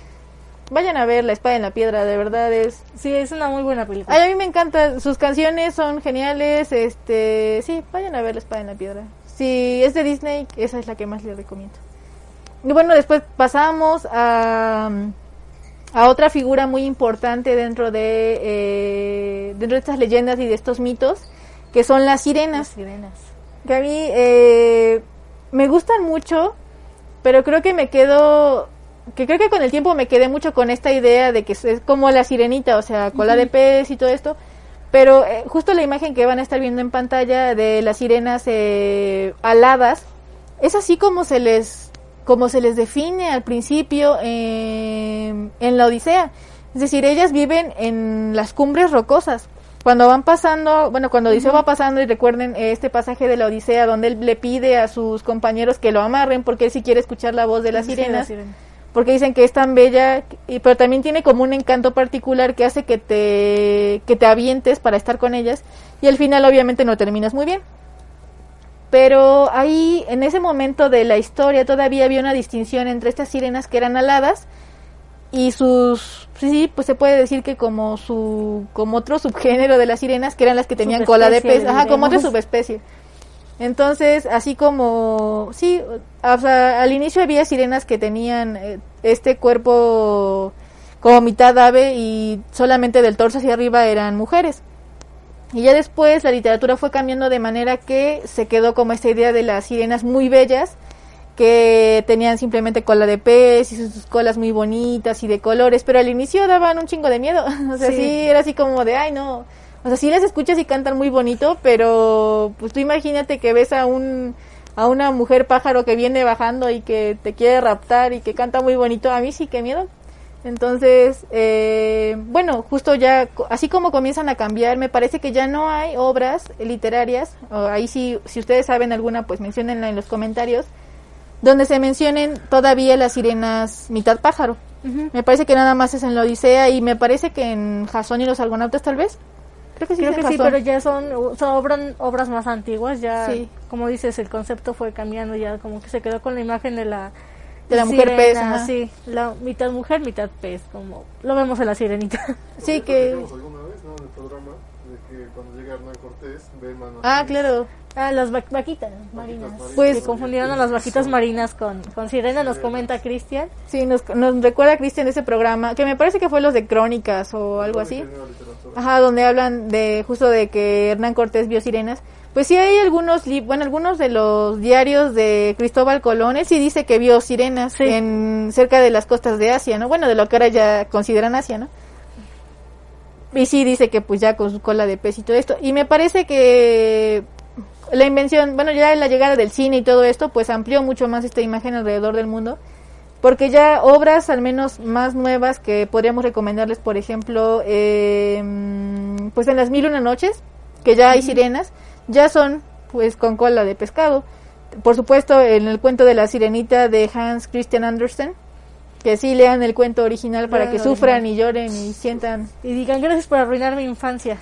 Vayan a ver La Espada en la Piedra, de verdad es... sí, es una muy buena película. Ay, a mí me encanta, sus canciones son geniales, este, sí, vayan a ver La Espada en la Piedra. Si es de Disney, esa es la que más les recomiendo. Y bueno, después pasamos a, a otra figura muy importante dentro de, eh, dentro de estas leyendas y de estos mitos, que son las Las sirenas sirenas. que a mí eh, me gustan mucho, pero creo que me quedo, que creo que con el tiempo me quedé mucho con esta idea de que es como la sirenita, o sea, cola de pez y todo esto, pero eh, justo la imagen que van a estar viendo en pantalla de las sirenas eh, aladas, es así como se les como se les define al principio eh, en la Odisea. Es decir, ellas viven en las cumbres rocosas. Cuando van pasando, bueno, cuando Odiseo va pasando y recuerden este pasaje de la Odisea donde él le pide a sus compañeros que lo amarren porque él sí quiere escuchar la voz de las Sí, sirenas la sirena. Porque dicen que es tan bella, y, pero también tiene como un encanto particular que hace que te, que te avientes para estar con ellas y al final obviamente no terminas muy bien. Pero ahí, en ese momento de la historia, todavía había una distinción entre estas sirenas que eran aladas y sus, sí, pues se puede decir que como su, como otro subgénero de las sirenas, que eran las que tenían cola de pez, ajá, como otra subespecie. Entonces, así como, sí, o sea, al inicio había sirenas que tenían eh, este cuerpo como mitad ave y solamente del torso hacia arriba eran mujeres. Y ya después la literatura fue cambiando de manera que se quedó como esta idea de las sirenas muy bellas que tenían simplemente cola de pez y sus, sus colas muy bonitas y de colores, pero al inicio daban un chingo de miedo. o sea, sí. Sí. era así como de, ay, no. O sea, sí las escuchas y cantan muy bonito, pero pues tú imagínate que ves a un a una mujer pájaro que viene bajando y que te quiere raptar y que canta muy bonito. A mí sí, qué miedo. Entonces, eh, bueno, justo ya, así como comienzan a cambiar, me parece que ya no hay obras literarias, o ahí sí, si ustedes saben alguna, pues menciónenla en los comentarios, donde se mencionen todavía las sirenas mitad pájaro. Me parece que nada más es en la Odisea y me parece que en Jasón y los Argonautas tal vez. Creo que sí, Creo que pero ya son, son obran- obras más antiguas, ya, Sí. como dices, el concepto fue cambiando, ya como que se quedó con la imagen de la... De la mujer pez, ajá. Sí, la mitad mujer, mitad pez, como lo vemos en la sirenita. Sí, que... Vez, ¿no? En el programa, de que cuando llega Hernán Cortés, ve manos. Ah, claro. Ah, las va- vaquitas marinas. marinas. Pues- Se confundieron a las vaquitas marinas con, con sirena, nos comenta Cristian. Sí, nos, nos recuerda Cristian ese programa, que me parece que fue los de Crónicas o algo así. Ajá, donde hablan de justo de que Hernán Cortés vio sirenas. Pues sí hay algunos, li- bueno, algunos de los diarios de Cristóbal Colón, él sí dice que vio sirenas Sí. en cerca de las costas de Asia, ¿no? Bueno, de lo que ahora ya consideran Asia, ¿no? Y sí dice que pues ya con su cola de pez y todo esto. Y me parece que la invención, bueno, ya la llegada del cine y todo esto, pues amplió mucho más esta imagen alrededor del mundo. Porque ya obras al menos más nuevas que podríamos recomendarles, por ejemplo, eh, pues en las mil y una noches, que ya hay sirenas, ya son pues con cola de pescado. Por supuesto, en el cuento de la sirenita de Hans Christian Andersen, que sí lean el cuento original para que sufran y lloren y sientan. Y digan, gracias por arruinar mi infancia.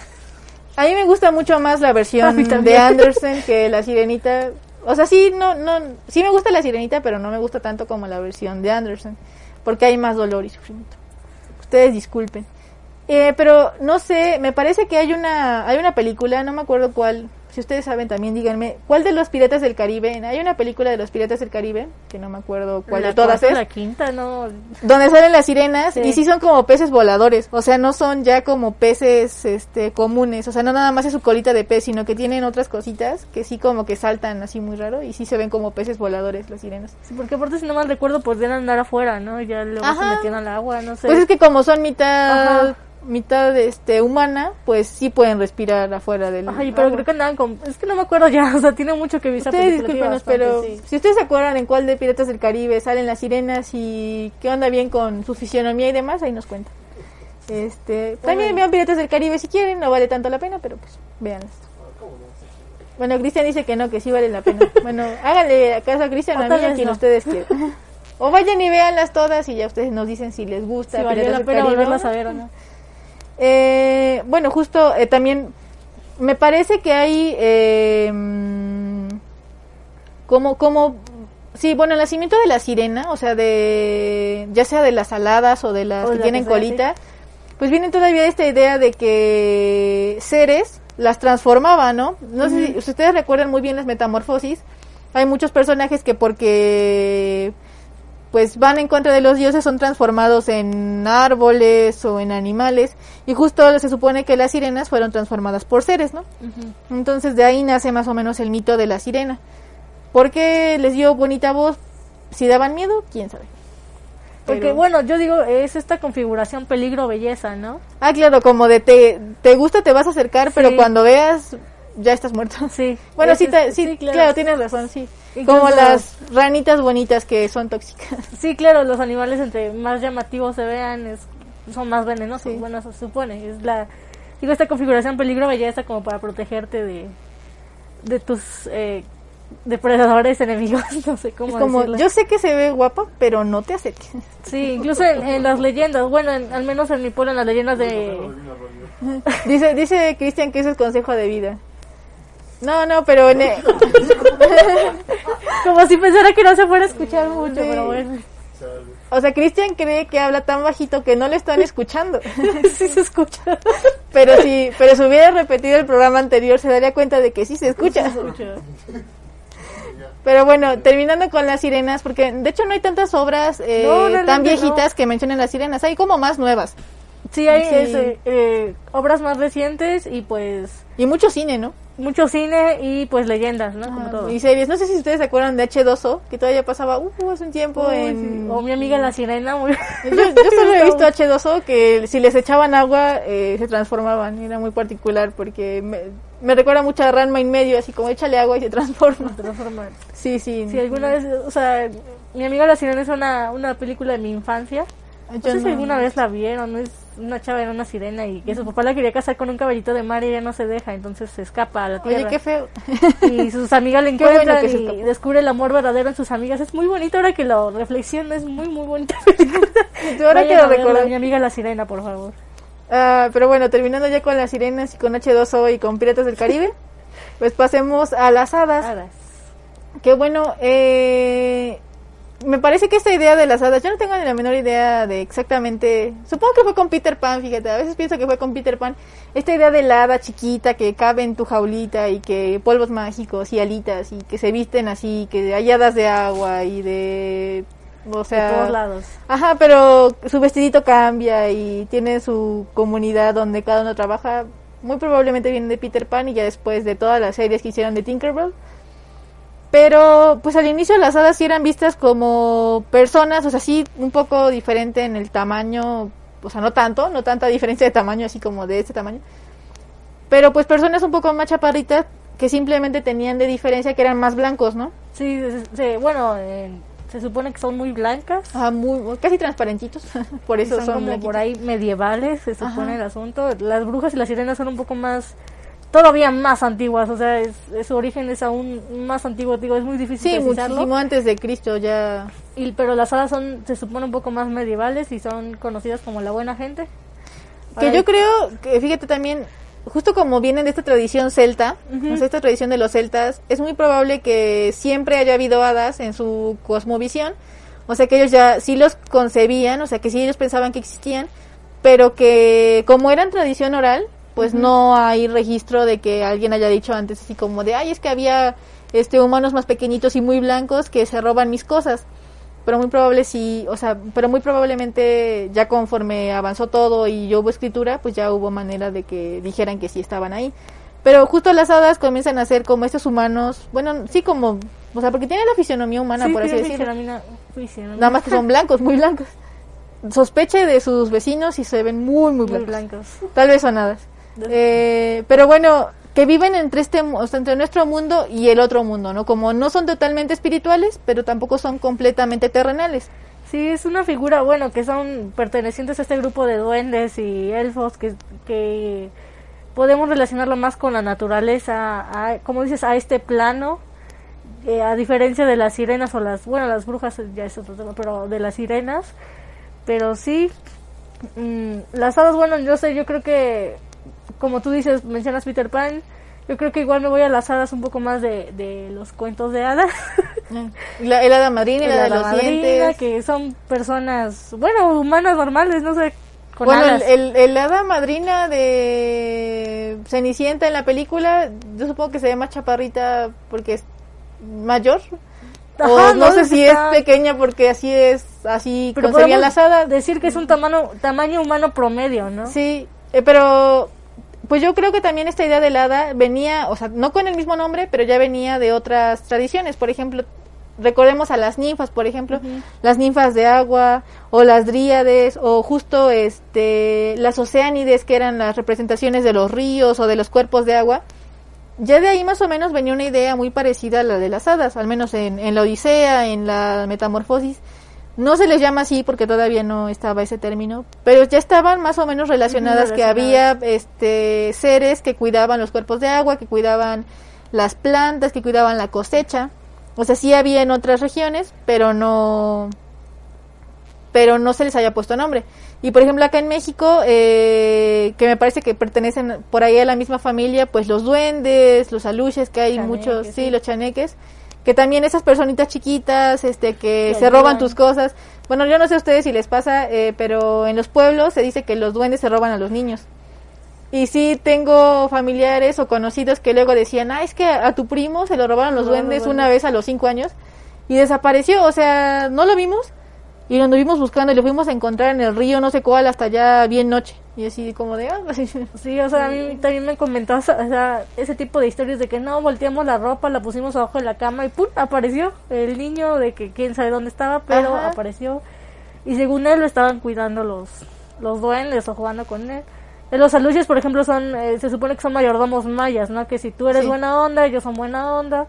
A mí me gusta mucho más la versión de Andersen que la sirenita. O sea, sí, no, no, sí me gusta la sirenita, pero no me gusta tanto como la versión de Andersen, porque hay más dolor y sufrimiento. Ustedes disculpen. Eh, pero no sé, me parece que hay una, hay una película, no me acuerdo cuál. Si ustedes saben también díganme, ¿cuál de los Piratas del Caribe? Hay una película de los Piratas del Caribe, que no me acuerdo cuál la de todas cuarta, es. La quinta, no. donde salen las sirenas Sí. y sí son como peces voladores, o sea, no son ya como peces este comunes, o sea, no nada más es su colita de pez, sino que tienen otras cositas que sí como que saltan así muy raro y sí se ven como peces voladores las sirenas. Sí, porque aparte, si no mal recuerdo, podían andar afuera, ¿no? Ya luego se metían al agua, no sé. Pues es que como son mitad Ajá. Mitad este humana, pues sí pueden respirar afuera del Ay, pero agua. creo que andaban con... Es que no me acuerdo ya, o sea, tiene mucho que ver esa Ustedes discúlpenos, pero sí. si ustedes se acuerdan en cuál de Piratas del Caribe salen las sirenas y qué onda bien con su fisionomía y demás, ahí nos cuentan. Este, también vean Piratas del Caribe si quieren, no vale tanto la pena, pero pues vean esto. Bueno, Cristian dice que no, que sí vale la pena. Bueno, háganle caso a Cristian O a mí a quien no. ustedes quieran. O vayan y véanlas todas y ya ustedes nos dicen si les gusta Si valió la pena Caribe. volverla o a saber o no. Eh, bueno, justo eh, también me parece que hay eh, como como sí, bueno, el nacimiento de la sirena, o sea, de ya sea de las aladas o de las O que la tienen que colita, pues viene todavía esta idea de que seres las transformaban, ¿no? No sé si ustedes recuerdan muy bien las metamorfosis. Hay muchos personajes que porque pues van en contra de los dioses, son transformados en árboles o en animales. Y justo se supone que las sirenas fueron transformadas por seres, ¿no? Entonces de ahí nace más o menos el mito de la sirena. ¿Por qué les dio bonita voz? Si daban miedo, quién sabe. Porque, Pero- bueno, yo digo, es esta configuración peligro-belleza, ¿no? Ah, claro, como de te, te gusta, te vas a acercar, pero cuando veas, ya estás muerto. Sí. Bueno, sí, te- sí, claro. tienes razón, sí. Como las ranitas bonitas que son tóxicas. Sí, claro, los animales entre más llamativos se vean es, son más venenosos. Sí. Bueno, se supone. Es la, digo, esta configuración peligro-belleza como para protegerte de, de tus eh, depredadores enemigos. No sé cómo Es como, decirlo. yo sé que se ve guapa, pero no te acerques. Sí, incluso en, en las leyendas, bueno, en- al menos en mi pueblo, en las leyendas de... Dice, dice Cristian que eso es consejo de vida. No, no, pero en Como si pensara que no se fuera a escuchar mucho, Sí. pero bueno. o sea, Cristian cree que habla tan bajito que no le están escuchando. sí se escucha. Pero si, pero si hubiera repetido el programa anterior se daría cuenta de que sí se escucha. Pero bueno, terminando con las sirenas, porque de hecho no hay tantas obras eh, No, tan viejitas no. que mencionen las sirenas, hay como más nuevas. Sí, hay Sí. ese, eh, obras más recientes y pues Y mucho cine, ¿no? mucho cine y pues leyendas, ¿no? Como Ah, todo. Y series. No sé si ustedes se acuerdan de H2O, que todavía pasaba uh, hace un tiempo en... sí. O mi amiga la sirena, muy... Yo, yo solo he visto H2O que si les echaban agua eh, se transformaban. Era muy particular porque me, me recuerda mucho a Ranma en medio, así como échale agua y se transforma. transformar. Sí, sí. Si alguna vez, o sea, mi amiga la sirena es una, una película de mi infancia No sé si alguna vez la vieron, es una chava era una sirena y que su papá la quería casar con un caballito de mar y ella no se deja, entonces se escapa a la tierra. Oye, qué feo. y sus amigas le bueno encuentran que se y descubre el amor verdadero en sus amigas. Es muy bonito ahora que lo reflexiono, es muy muy bonita. Ahora Vayan que lo recuerdo. Mi amiga la sirena, por favor. Ah, pero bueno, terminando ya con las sirenas y con H2O y con Piratas del Caribe, pues pasemos a las hadas. Hadas. Que bueno, eh, me parece que esta idea de las hadas, yo no tengo ni la menor idea de exactamente, supongo que fue con Peter Pan, fíjate, a veces pienso que fue con Peter Pan, esta idea de la hada chiquita que cabe en tu jaulita y que polvos mágicos y alitas y que se visten así, que hay hadas de agua y de... O sea, de todos lados. Ajá, pero su vestidito cambia y tiene su comunidad donde cada uno trabaja. Muy probablemente viene de Peter Pan y ya después de todas las series que hicieron de Tinkerbell. Pero pues al inicio las hadas sí eran vistas como personas, o sea, sí un poco diferente en el tamaño, o sea, no tanto, no tanta diferencia de tamaño así como de este tamaño. Pero pues personas un poco más chaparritas que simplemente tenían de diferencia que eran más blancos, ¿no? Sí, se- se- bueno, eh, se supone que son muy blancas. Ajá, muy, casi transparentitos, por eso son, son, como por ahí medievales, se supone Ajá. el asunto. Las brujas y las sirenas son un poco más, todavía más antiguas, o sea, es, es- su origen es aún más antiguo, digo, es muy difícil Sí, precisarlo. muchísimo antes de Cristo ya. Y, pero las hadas son, se supone, un poco más medievales y son conocidas como la buena gente. Que yo creo que, fíjate también, justo como vienen de esta tradición celta, Ujú. o sea, esta tradición de los celtas, es muy probable que siempre haya habido hadas en su cosmovisión. O sea, que ellos ya sí los concebían, o sea, que sí ellos pensaban que existían, pero que como eran tradición oral, pues no hay registro de que alguien haya dicho antes así como de, ay, es que había este humanos más pequeñitos y muy blancos que se roban mis cosas pero muy probable sí, o sea, pero muy probablemente ya conforme avanzó todo y ya hubo escritura, pues ya hubo manera de que dijeran que sí estaban ahí. Pero justo las hadas comienzan a ser como estos humanos, bueno, sí como, o sea, porque tienen la fisionomía humana, sí, por así decirlo. Nada más que son blancos, muy blancos. Sospeche de sus vecinos y se ven muy, muy muy blancos. blancos. Tal vez son hadas. Eh, pero bueno, que viven entre este, o sea, entre nuestro mundo y el otro mundo, ¿no? Como no son totalmente espirituales, pero tampoco son completamente terrenales. Sí, es una figura, bueno, que son pertenecientes a este grupo de duendes y elfos que, que podemos relacionarlo más con la naturaleza, a, como dices, a este plano, eh, a diferencia de las sirenas o las, bueno, las brujas ya es otro tema, pero de las sirenas, pero sí, mm, las hadas, bueno, yo sé, yo creo que, como tú dices, mencionas Peter Pan, yo creo que igual me voy a las hadas un poco más de, de los cuentos de hadas. La, el hada madrina, y la, la de los madrina, dientes. que son personas, bueno, humanas normales, no sé, con bueno, el, el, el hada madrina de Cenicienta en la película, yo supongo que se más chaparrita porque es mayor. Ajá, o no, no, sé si es pequeña porque así es, así pero concebían las hadas. decir que es un tamaño, tamaño humano promedio, ¿no? Sí, eh, pero pues yo creo que también esta idea del hada venía, o sea, no con el mismo nombre, pero ya venía de otras tradiciones. Por ejemplo, recordemos a las ninfas, por ejemplo, las ninfas de agua o las dríades o justo este las oceánides que eran las representaciones de los ríos o de los cuerpos de agua. Ya de ahí más o menos venía una idea muy parecida a la de las hadas, al menos en, en la Odisea, en la Metamorfosis. No se les llama así porque todavía no estaba ese término, pero ya estaban más o menos relacionadas, que había este seres que cuidaban los cuerpos de agua, que cuidaban las plantas, que cuidaban la cosecha. O sea, sí había en otras regiones, pero no pero no se les haya puesto nombre. Y por ejemplo acá en México, eh, que me parece que pertenecen por ahí a la misma familia, pues los duendes, los aluches, que hay Chaneques, muchos, sí, sí. los chaneques, que también esas personitas chiquitas, este, que se roban tus cosas. Bueno, yo no sé a ustedes si les pasa, eh, pero en los pueblos se dice que los duendes se roban a los niños. Y sí tengo familiares o conocidos que luego decían, ah, es que a tu primo se lo robaron los duendes una vez a los cinco años y desapareció, o sea, no lo vimos y lo anduvimos buscando y lo fuimos a encontrar en el río, no sé cuál, hasta ya bien noche. Y así como de, ah, Sí, o sea, a mí también me comentó o sea, ese tipo de historias de que no, volteamos la ropa, la pusimos abajo de la cama y ¡pum! apareció el niño de que quién sabe dónde estaba, pero Ajá. apareció. Y según él lo estaban cuidando los, los duendes o jugando con él. Eh, Los aluches, por ejemplo, son, eh, se supone que son mayordomos mayas, ¿no? Que si tú eres Sí. buena onda, ellos son buena onda.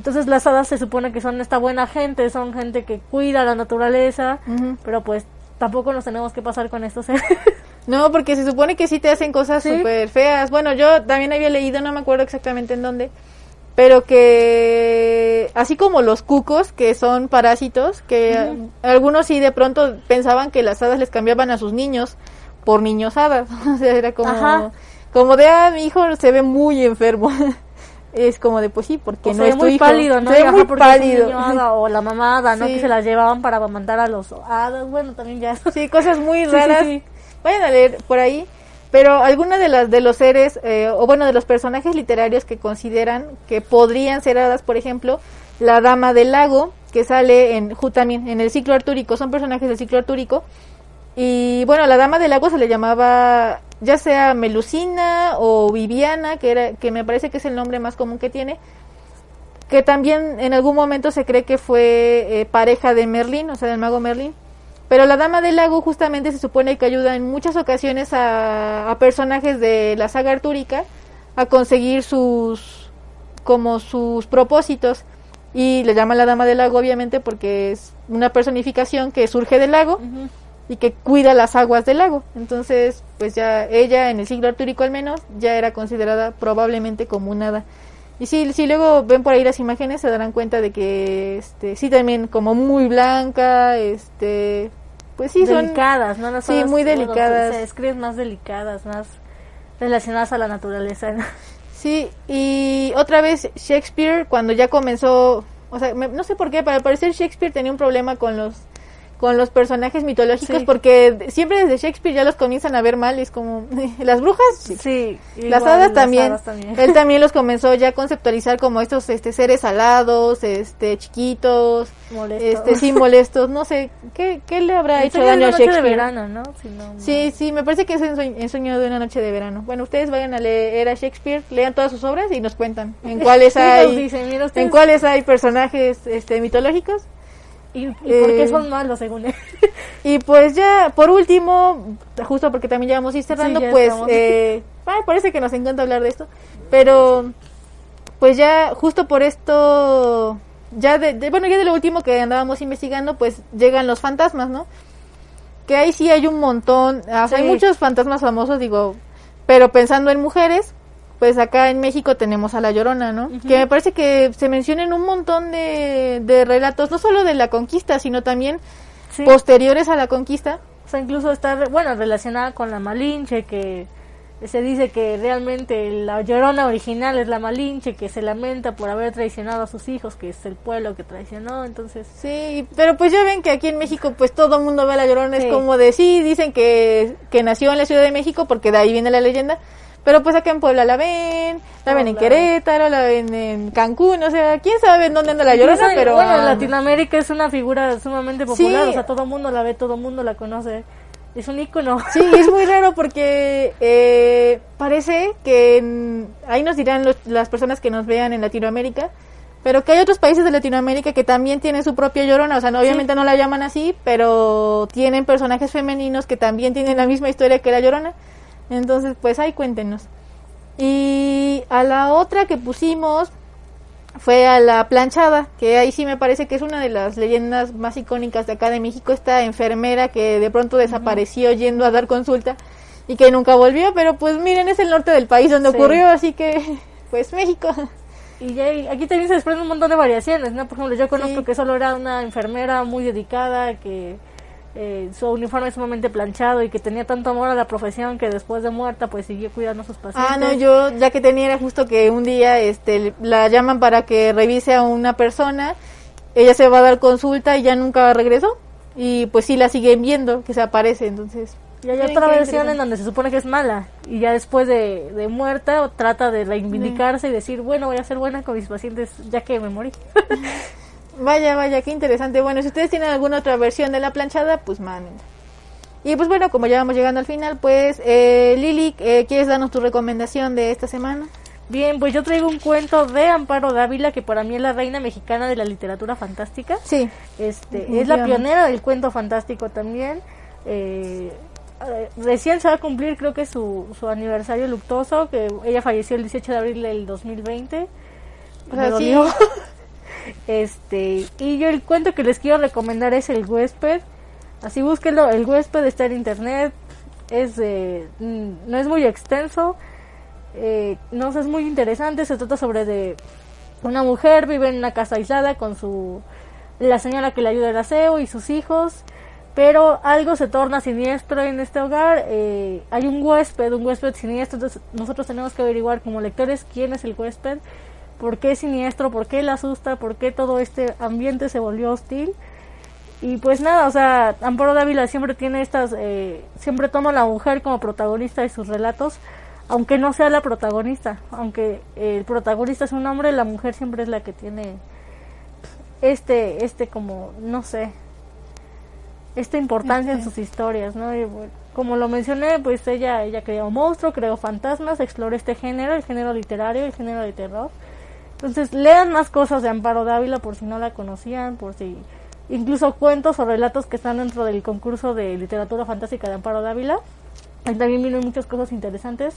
Entonces las hadas se supone que son esta buena gente, son gente que cuida la naturaleza, pero pues tampoco nos tenemos que pasar con estos seres. No, porque se supone que sí te hacen cosas Sí. súper feas. Bueno, yo también había leído, no me acuerdo exactamente en dónde, pero que así como los cucos, que son parásitos, que algunos sí de pronto pensaban que las hadas les cambiaban a sus niños por niños hadas. o sea, era como, Ajá. como de, ah, mi hijo se ve muy enfermo. es como de, pues sí, porque O no es muy hijo. pálido, ¿no? Ajá, muy es un pálido. niño o la mamada, ¿no? Sí. Que se las llevaban para amamantar a los hadas. Bueno, también ya. Sí, cosas muy sí, raras. sí. Vayan a leer por ahí. Pero alguna de las de los seres eh, o bueno de los personajes literarios que consideran que podrían ser hadas, por ejemplo, la dama del lago que sale en también en el ciclo artúrico, son personajes del ciclo artúrico. Y bueno, la dama del lago se le llamaba ya sea Melusina o Viviana, que era que me parece que es el nombre más común que tiene, que también en algún momento se cree que fue eh, pareja de Merlín, o sea, del mago Merlín. Pero la Dama del Lago justamente se supone que ayuda en muchas ocasiones a, personajes de la saga artúrica a conseguir sus como sus propósitos. Y le llaman la Dama del Lago obviamente porque es una personificación que surge del lago y que cuida las aguas del lago. Entonces, pues ya ella en el siglo artúrico al menos ya era considerada probablemente como un hada. Y si, si luego ven por ahí las imágenes se darán cuenta de que este sí también como muy blanca, este pues sí son delicadas, ¿no? Las sí, muy delicadas. se describen más delicadas, más relacionadas a la naturaleza. ¿no? Sí, y otra vez Shakespeare cuando ya comenzó, o sea, me- no sé por qué, para parecer Shakespeare tenía un problema con los con los personajes mitológicos Sí. porque siempre desde Shakespeare ya los comienzan a ver mal y es como las brujas Sí, las igual, hadas también. Él también los comenzó ya a conceptualizar como estos este seres alados, este chiquitos, este sí molestos, no sé, ¿qué, qué le habrá hecho daño a de Shakespeare? verano, ¿no? Si no, no. Sí, sí, me parece que es en sueño, en sueño de una noche de verano. Bueno, ustedes vayan a leer a Shakespeare, lean todas sus obras y nos cuentan en cuáles hay dicen, en cuáles hay personajes este mitológicos. ¿Y, y por qué eh, son malos, según él? Y pues ya, por último, justo porque también ya vamos a ir cerrando, Sí, pues eh, ay, parece que nos encanta hablar de esto, pero pues ya justo por esto, ya de, de- bueno, ya de lo último que andábamos investigando, pues llegan los fantasmas, ¿no? Que ahí sí hay un montón, o sea, hay muchos fantasmas famosos, digo, pero pensando en mujeres, pues acá en México tenemos a La Llorona, ¿no? Que me parece que se mencionan un montón de, de relatos, no solo de la conquista, sino también Sí. posteriores a la conquista. O sea, incluso está, bueno, relacionada con la Malinche, que se dice que realmente la llorona original es la Malinche, que se lamenta por haber traicionado a sus hijos, que es el pueblo que traicionó, entonces... Sí, pero pues ya ven que aquí en México pues todo el mundo ve a la Llorona, Sí. es como de sí, dicen que, que nació en la Ciudad de México porque de ahí viene la leyenda, pero pues acá en Puebla la ven, la ven en Puebla. Querétaro, la ven en Cancún, o sea, quién sabe en dónde anda la Llorona, Incluso, pero... Bueno, en Latinoamérica es una figura sumamente popular, Sí. o sea, todo el mundo la ve, todo el mundo la conoce. Es un ícono. Sí, es muy raro porque eh, parece que en- ahí nos dirán los- las personas que nos vean en Latinoamérica, pero que hay otros países de Latinoamérica que también tienen su propia llorona, o sea, no, obviamente no la llaman así, pero tienen personajes femeninos que también tienen la misma historia que la llorona. Entonces, pues ahí cuéntenos. Y a la otra que pusimos fue a la planchada, que ahí sí me parece que es una de las leyendas más icónicas de acá de México, esta enfermera que de pronto desapareció yendo a dar consulta y que nunca volvió, pero pues miren, es el norte del país donde Sí. ocurrió, así que pues México. Y ya aquí también se desprenden un montón de variaciones, ¿no? Por ejemplo, yo conozco Sí. que solo era una enfermera muy dedicada, que eh, su uniforme es sumamente planchado y que tenía tanto amor a la profesión que después de muerta pues siguió cuidando a sus pacientes. Ah, no, yo ya que tenía era justo que un día este la llaman para que revise a una persona, ella se va a dar consulta y ya nunca regresó y pues sí la siguen viendo que se aparece, entonces Y hay otra versión en donde se supone que es mala y ya después de, de muerta o trata de reivindicarse y decir, bueno, voy a ser buena con mis pacientes ya que me morí. Vaya, vaya, qué interesante. Bueno, si ustedes tienen alguna otra versión de la planchada, pues manden. Y pues bueno, como ya vamos llegando al final, pues eh, Lili, eh, ¿quieres darnos tu recomendación de esta semana? Bien, pues yo traigo un cuento de Amparo Dávila que para mí es la reina mexicana de la literatura fantástica. Sí. Este, es la pionera del cuento fantástico también. Eh, recién se va a cumplir creo que su, su aniversario luctuoso, que ella falleció el 18 de abril del 2020. O sea, sí. este, y yo el cuento que les quiero recomendar es El huésped. Así búsquenlo, el huésped está en internet, es eh, mm, no es muy extenso, eh, no es muy interesante, se trata sobre de una mujer vive en una casa aislada con su la señora que le ayuda al aseo y sus hijos, pero algo se torna siniestro en este hogar, eh, hay un huésped, un huésped siniestro, entonces nosotros tenemos que averiguar como lectores quién es el huésped, por qué es siniestro, por qué le asusta, por qué todo este ambiente se volvió hostil. Y pues nada, o sea, Amparo Dávila siempre tiene estas, eh, siempre toma a la mujer como protagonista de sus relatos, aunque no sea la protagonista, aunque el protagonista es un hombre, la mujer siempre es la que tiene este, este como, no sé, esta importancia en sus historias, ¿no? Y, bueno, como lo mencioné, pues ella, ella creó un monstruo, creó fantasmas, exploró este género, el género literario, el género de terror. Entonces, lean más cosas de Amparo Dávila por si no la conocían, por si incluso cuentos o relatos que están dentro del concurso de literatura fantástica de Amparo Dávila. Ahí también vienen muchas cosas interesantes,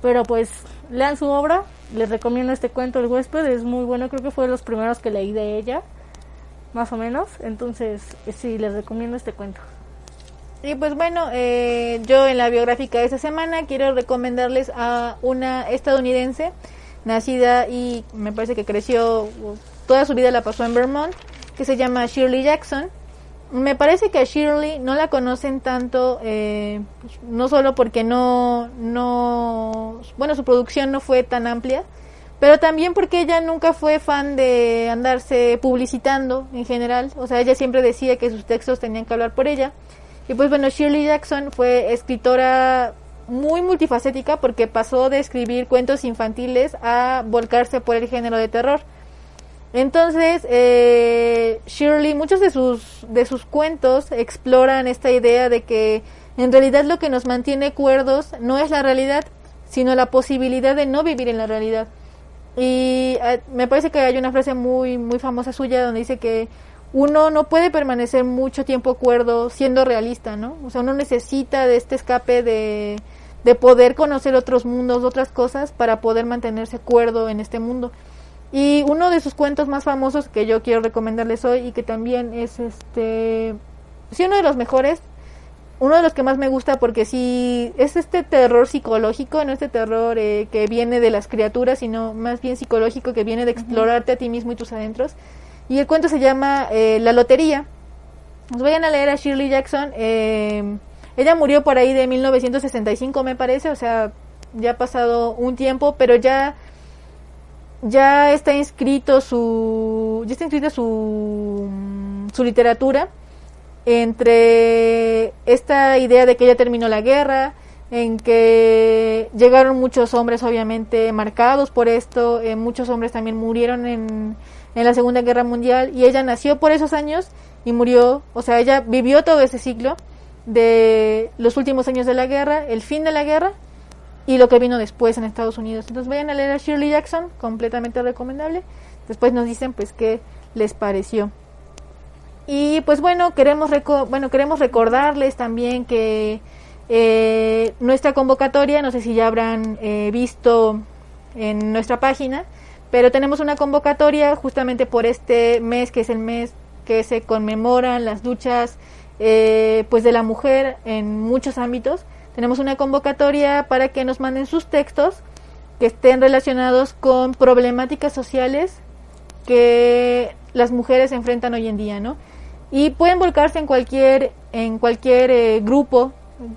pero pues lean su obra, les recomiendo este cuento El huésped, es muy bueno, creo que fue de los primeros que leí de ella, más o menos, entonces sí, les recomiendo este cuento. Y pues bueno, eh, yo en la biográfica de esta semana quiero recomendarles a una estadounidense nacida y me parece que creció, toda su vida la pasó en Vermont, que se llama Shirley Jackson. Me parece que a Shirley no la conocen tanto, eh, no solo porque no, no, bueno, su producción no fue tan amplia, pero también porque ella nunca fue fan de andarse publicitando en general. O sea, ella siempre decía que sus textos tenían que hablar por ella. Y pues bueno, Shirley Jackson fue escritora muy multifacética porque pasó de escribir cuentos infantiles a volcarse por el género de terror. Entonces, eh, Shirley, muchos de sus, de sus cuentos exploran esta idea de que en realidad lo que nos mantiene cuerdos no es la realidad, sino la posibilidad de no vivir en la realidad. Y eh, me parece que hay una frase muy, muy famosa suya donde dice que uno no puede permanecer mucho tiempo cuerdo siendo realista, ¿no? O sea, uno necesita de este escape de, de poder conocer otros mundos, otras cosas, para poder mantenerse cuerdo en este mundo. Y uno de sus cuentos más famosos que yo quiero recomendarles hoy y que también es este, sí uno de los mejores, uno de los que más me gusta porque sí es este terror psicológico, no este terror eh, que viene de las criaturas, sino más bien psicológico que viene de explorarte a ti mismo y tus adentros. Y el cuento se llama eh, La Lotería. Nos vayan a leer a Shirley Jackson. Eh, ella murió por ahí de 1965 me parece, o sea, ya ha pasado un tiempo, pero ya ya está inscrito su ya está inscrita su su literatura entre esta idea de que ya terminó la guerra en que llegaron muchos hombres obviamente marcados por esto eh, muchos hombres también murieron en, en la segunda guerra mundial y ella nació por esos años y murió o sea ella vivió todo ese ciclo de los últimos años de la guerra el fin de la guerra y lo que vino después en Estados Unidos. Entonces vayan a leer a Shirley Jackson, completamente recomendable. Después nos dicen pues qué les pareció. Y pues bueno, queremos bueno, queremos recordarles también que eh, nuestra convocatoria, no sé si ya habrán eh, visto en nuestra página, pero tenemos una convocatoria justamente por este mes, que es el mes que se conmemoran las luchas eh, pues de la mujer en muchos ámbitos tenemos una convocatoria para que nos manden sus textos que estén relacionados con problemáticas sociales que las mujeres enfrentan hoy en día, ¿no? Y pueden volcarse en cualquier en cualquier eh, grupo,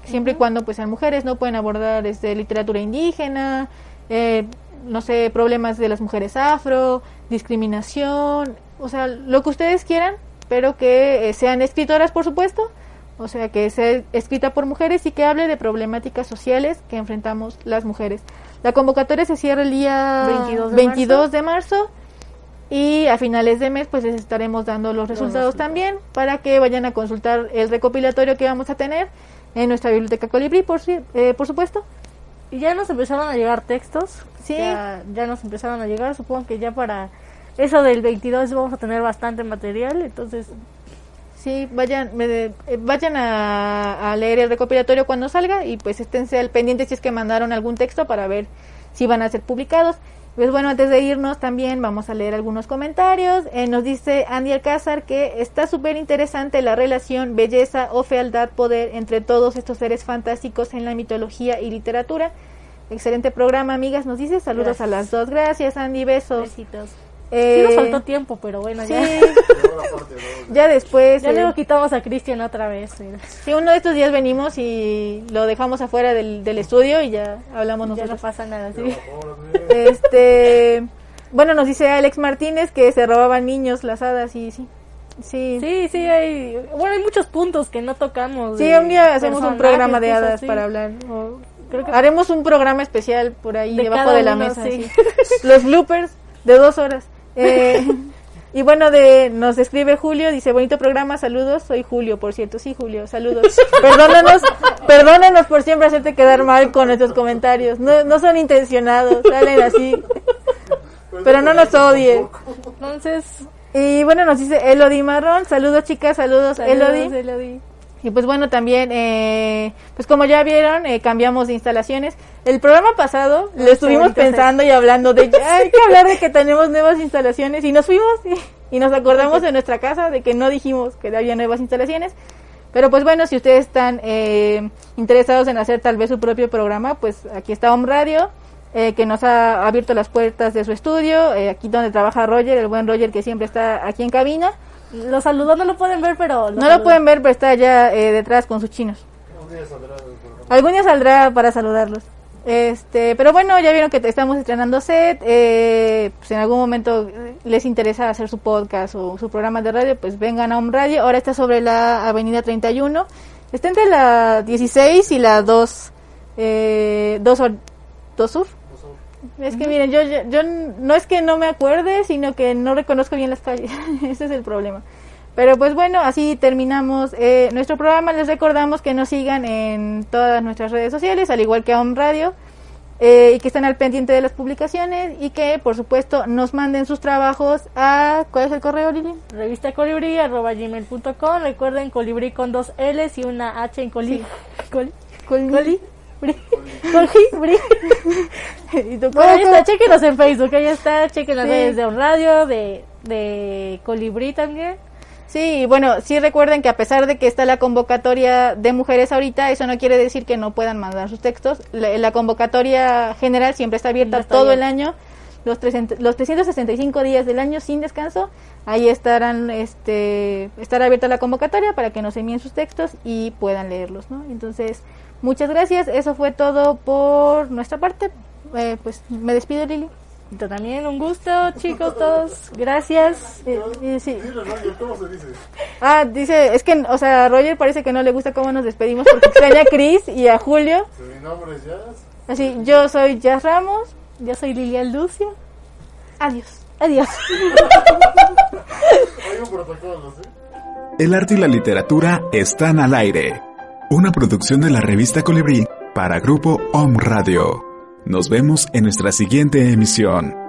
siempre y cuando pues sean mujeres, ¿no? Pueden abordar desde literatura indígena, eh, no sé, problemas de las mujeres afro, discriminación, o sea, lo que ustedes quieran, pero que eh, sean escritoras, por supuesto, o sea, que sea escrita por mujeres y que hable de problemáticas sociales que enfrentamos las mujeres. La convocatoria se cierra el día 22 de, marzo. y a finales de mes pues les estaremos dando los resultados también para que vayan a consultar el recopilatorio que vamos a tener en nuestra biblioteca Colibrí, por, eh, por supuesto. Y ya nos empezaron a llegar textos. Sí. Ya, ya nos empezaron a llegar. Supongo que ya para eso del 22 vamos a tener bastante material. Entonces Sí, vayan, eh, vayan a, leer el recopilatorio cuando salga y pues esténse al pendiente si es que mandaron algún texto para ver si van a ser publicados. Pues bueno, antes de irnos también vamos a leer algunos comentarios. Eh, nos dice Andy Alcázar que está súper interesante la relación belleza o fealdad poder entre todos estos seres fantásticos en la mitología y literatura. Excelente programa, amigas. Nos dice saludos Gracias. a las dos. Gracias, Andy. Besos. Besitos. Eh, Sí nos faltó tiempo, pero bueno, sí, ya, ya después. ya eh, luego quitamos a Cristian otra vez. mira. sí, uno de estos días venimos y lo dejamos afuera del, del estudio y ya hablamos Ya no nosotros. pasa nada, sí. Este, bueno, nos dice Alex Martínez que se robaban niños las hadas y sí. Sí. Sí, sí, hay, bueno, hay muchos puntos que no tocamos. Sí, un día hacemos un programa de cosas hadas para hablar. O creo que Haremos un programa especial por ahí De debajo de la uno, mesa. sí. sí. Los bloopers de dos horas. Eh, y bueno, de nos escribe Julio, dice, bonito programa, saludos. Soy Julio, por cierto. Sí, Julio, saludos. Perdónanos, perdónanos por siempre hacerte quedar mal con nuestros comentarios. No, no son intencionados, salen así. Pero no nos odie. Entonces, Y bueno, nos dice Elodie Marrón. Saludos, chicas, saludos, saludos, Elodie. Elodie. Y pues bueno, también, eh, pues como ya vieron, eh, cambiamos de instalaciones. El programa pasado lo estuvimos bonito pensando y hablando de, hay que hablar de que tenemos nuevas instalaciones y nos fuimos y, y nos acordamos de nuestra casa de que no dijimos que había nuevas instalaciones. Pero pues bueno, si ustedes están eh, interesados en hacer tal vez su propio programa, pues aquí está Home Radio, eh, que nos ha abierto las puertas de su estudio, eh, aquí donde trabaja Roger, el buen Roger que siempre está aquí en cabina. Lo saludó, no lo pueden ver, pero... No lo pueden ver, pero está allá eh, detrás con sus chinos. Día saldrá del programa. Algún día saldrá para saludarlos. Este, pero bueno, ya vieron que te- estamos estrenando set. Eh, pues en algún momento les interesa hacer su podcast o su programa de radio, pues vengan a un radio. Ahora está sobre la Avenida 31. Está entre la 16 y la 2, eh, 2, or- 2 Sur. Es que miren, yo, yo, no es que no me acuerde, sino que no reconozco bien las calles. Ese es el problema. Pero pues bueno, así terminamos eh, nuestro programa. Les recordamos que nos sigan en todas nuestras redes sociales, al igual que a Home Radio, eh, y que estén al pendiente de las publicaciones y que, por supuesto, nos manden sus trabajos a... ¿Cuál es el correo, Lili? Revista colibrí arroba gmail.com. Recuerden colibrí con dos L's y una H en coli. Coli. Coli. Colibrí. ¿Y tu Bueno, ahí está, chequenos en Facebook, ahí está, chequen las Sí. redes de un radio, de, de colibrí también. Sí, bueno, sí recuerden que a pesar de que está la convocatoria de mujeres ahorita, eso no quiere decir que no puedan mandar sus textos. La, la convocatoria general siempre está abierta está todo el año, los, 300 los 365 días del año sin descanso. Ahí estarán, este, estará abierta la convocatoria para que nos envíen sus textos y puedan leerlos, ¿no? Entonces, muchas gracias. Eso fue todo por nuestra parte. Eh, pues me despido, Lili. Yo también, un gusto, chicos, todos. Gracias. Eh, eh, sí. Dile, Roger, ¿cómo se dice? Ah, dice, es que, o sea, a Roger parece que no le gusta cómo nos despedimos porque extraña a Chris y a Julio. Mi nombre es Jazz. Así, yo soy Jazz Ramos. Yo soy Lilian Lucio. Adiós. Adiós. Hay un protocolo, ¿sí? El arte y la literatura están al aire. Una producción de la revista Colibrí para Grupo Om Radio. Nos vemos en nuestra siguiente emisión.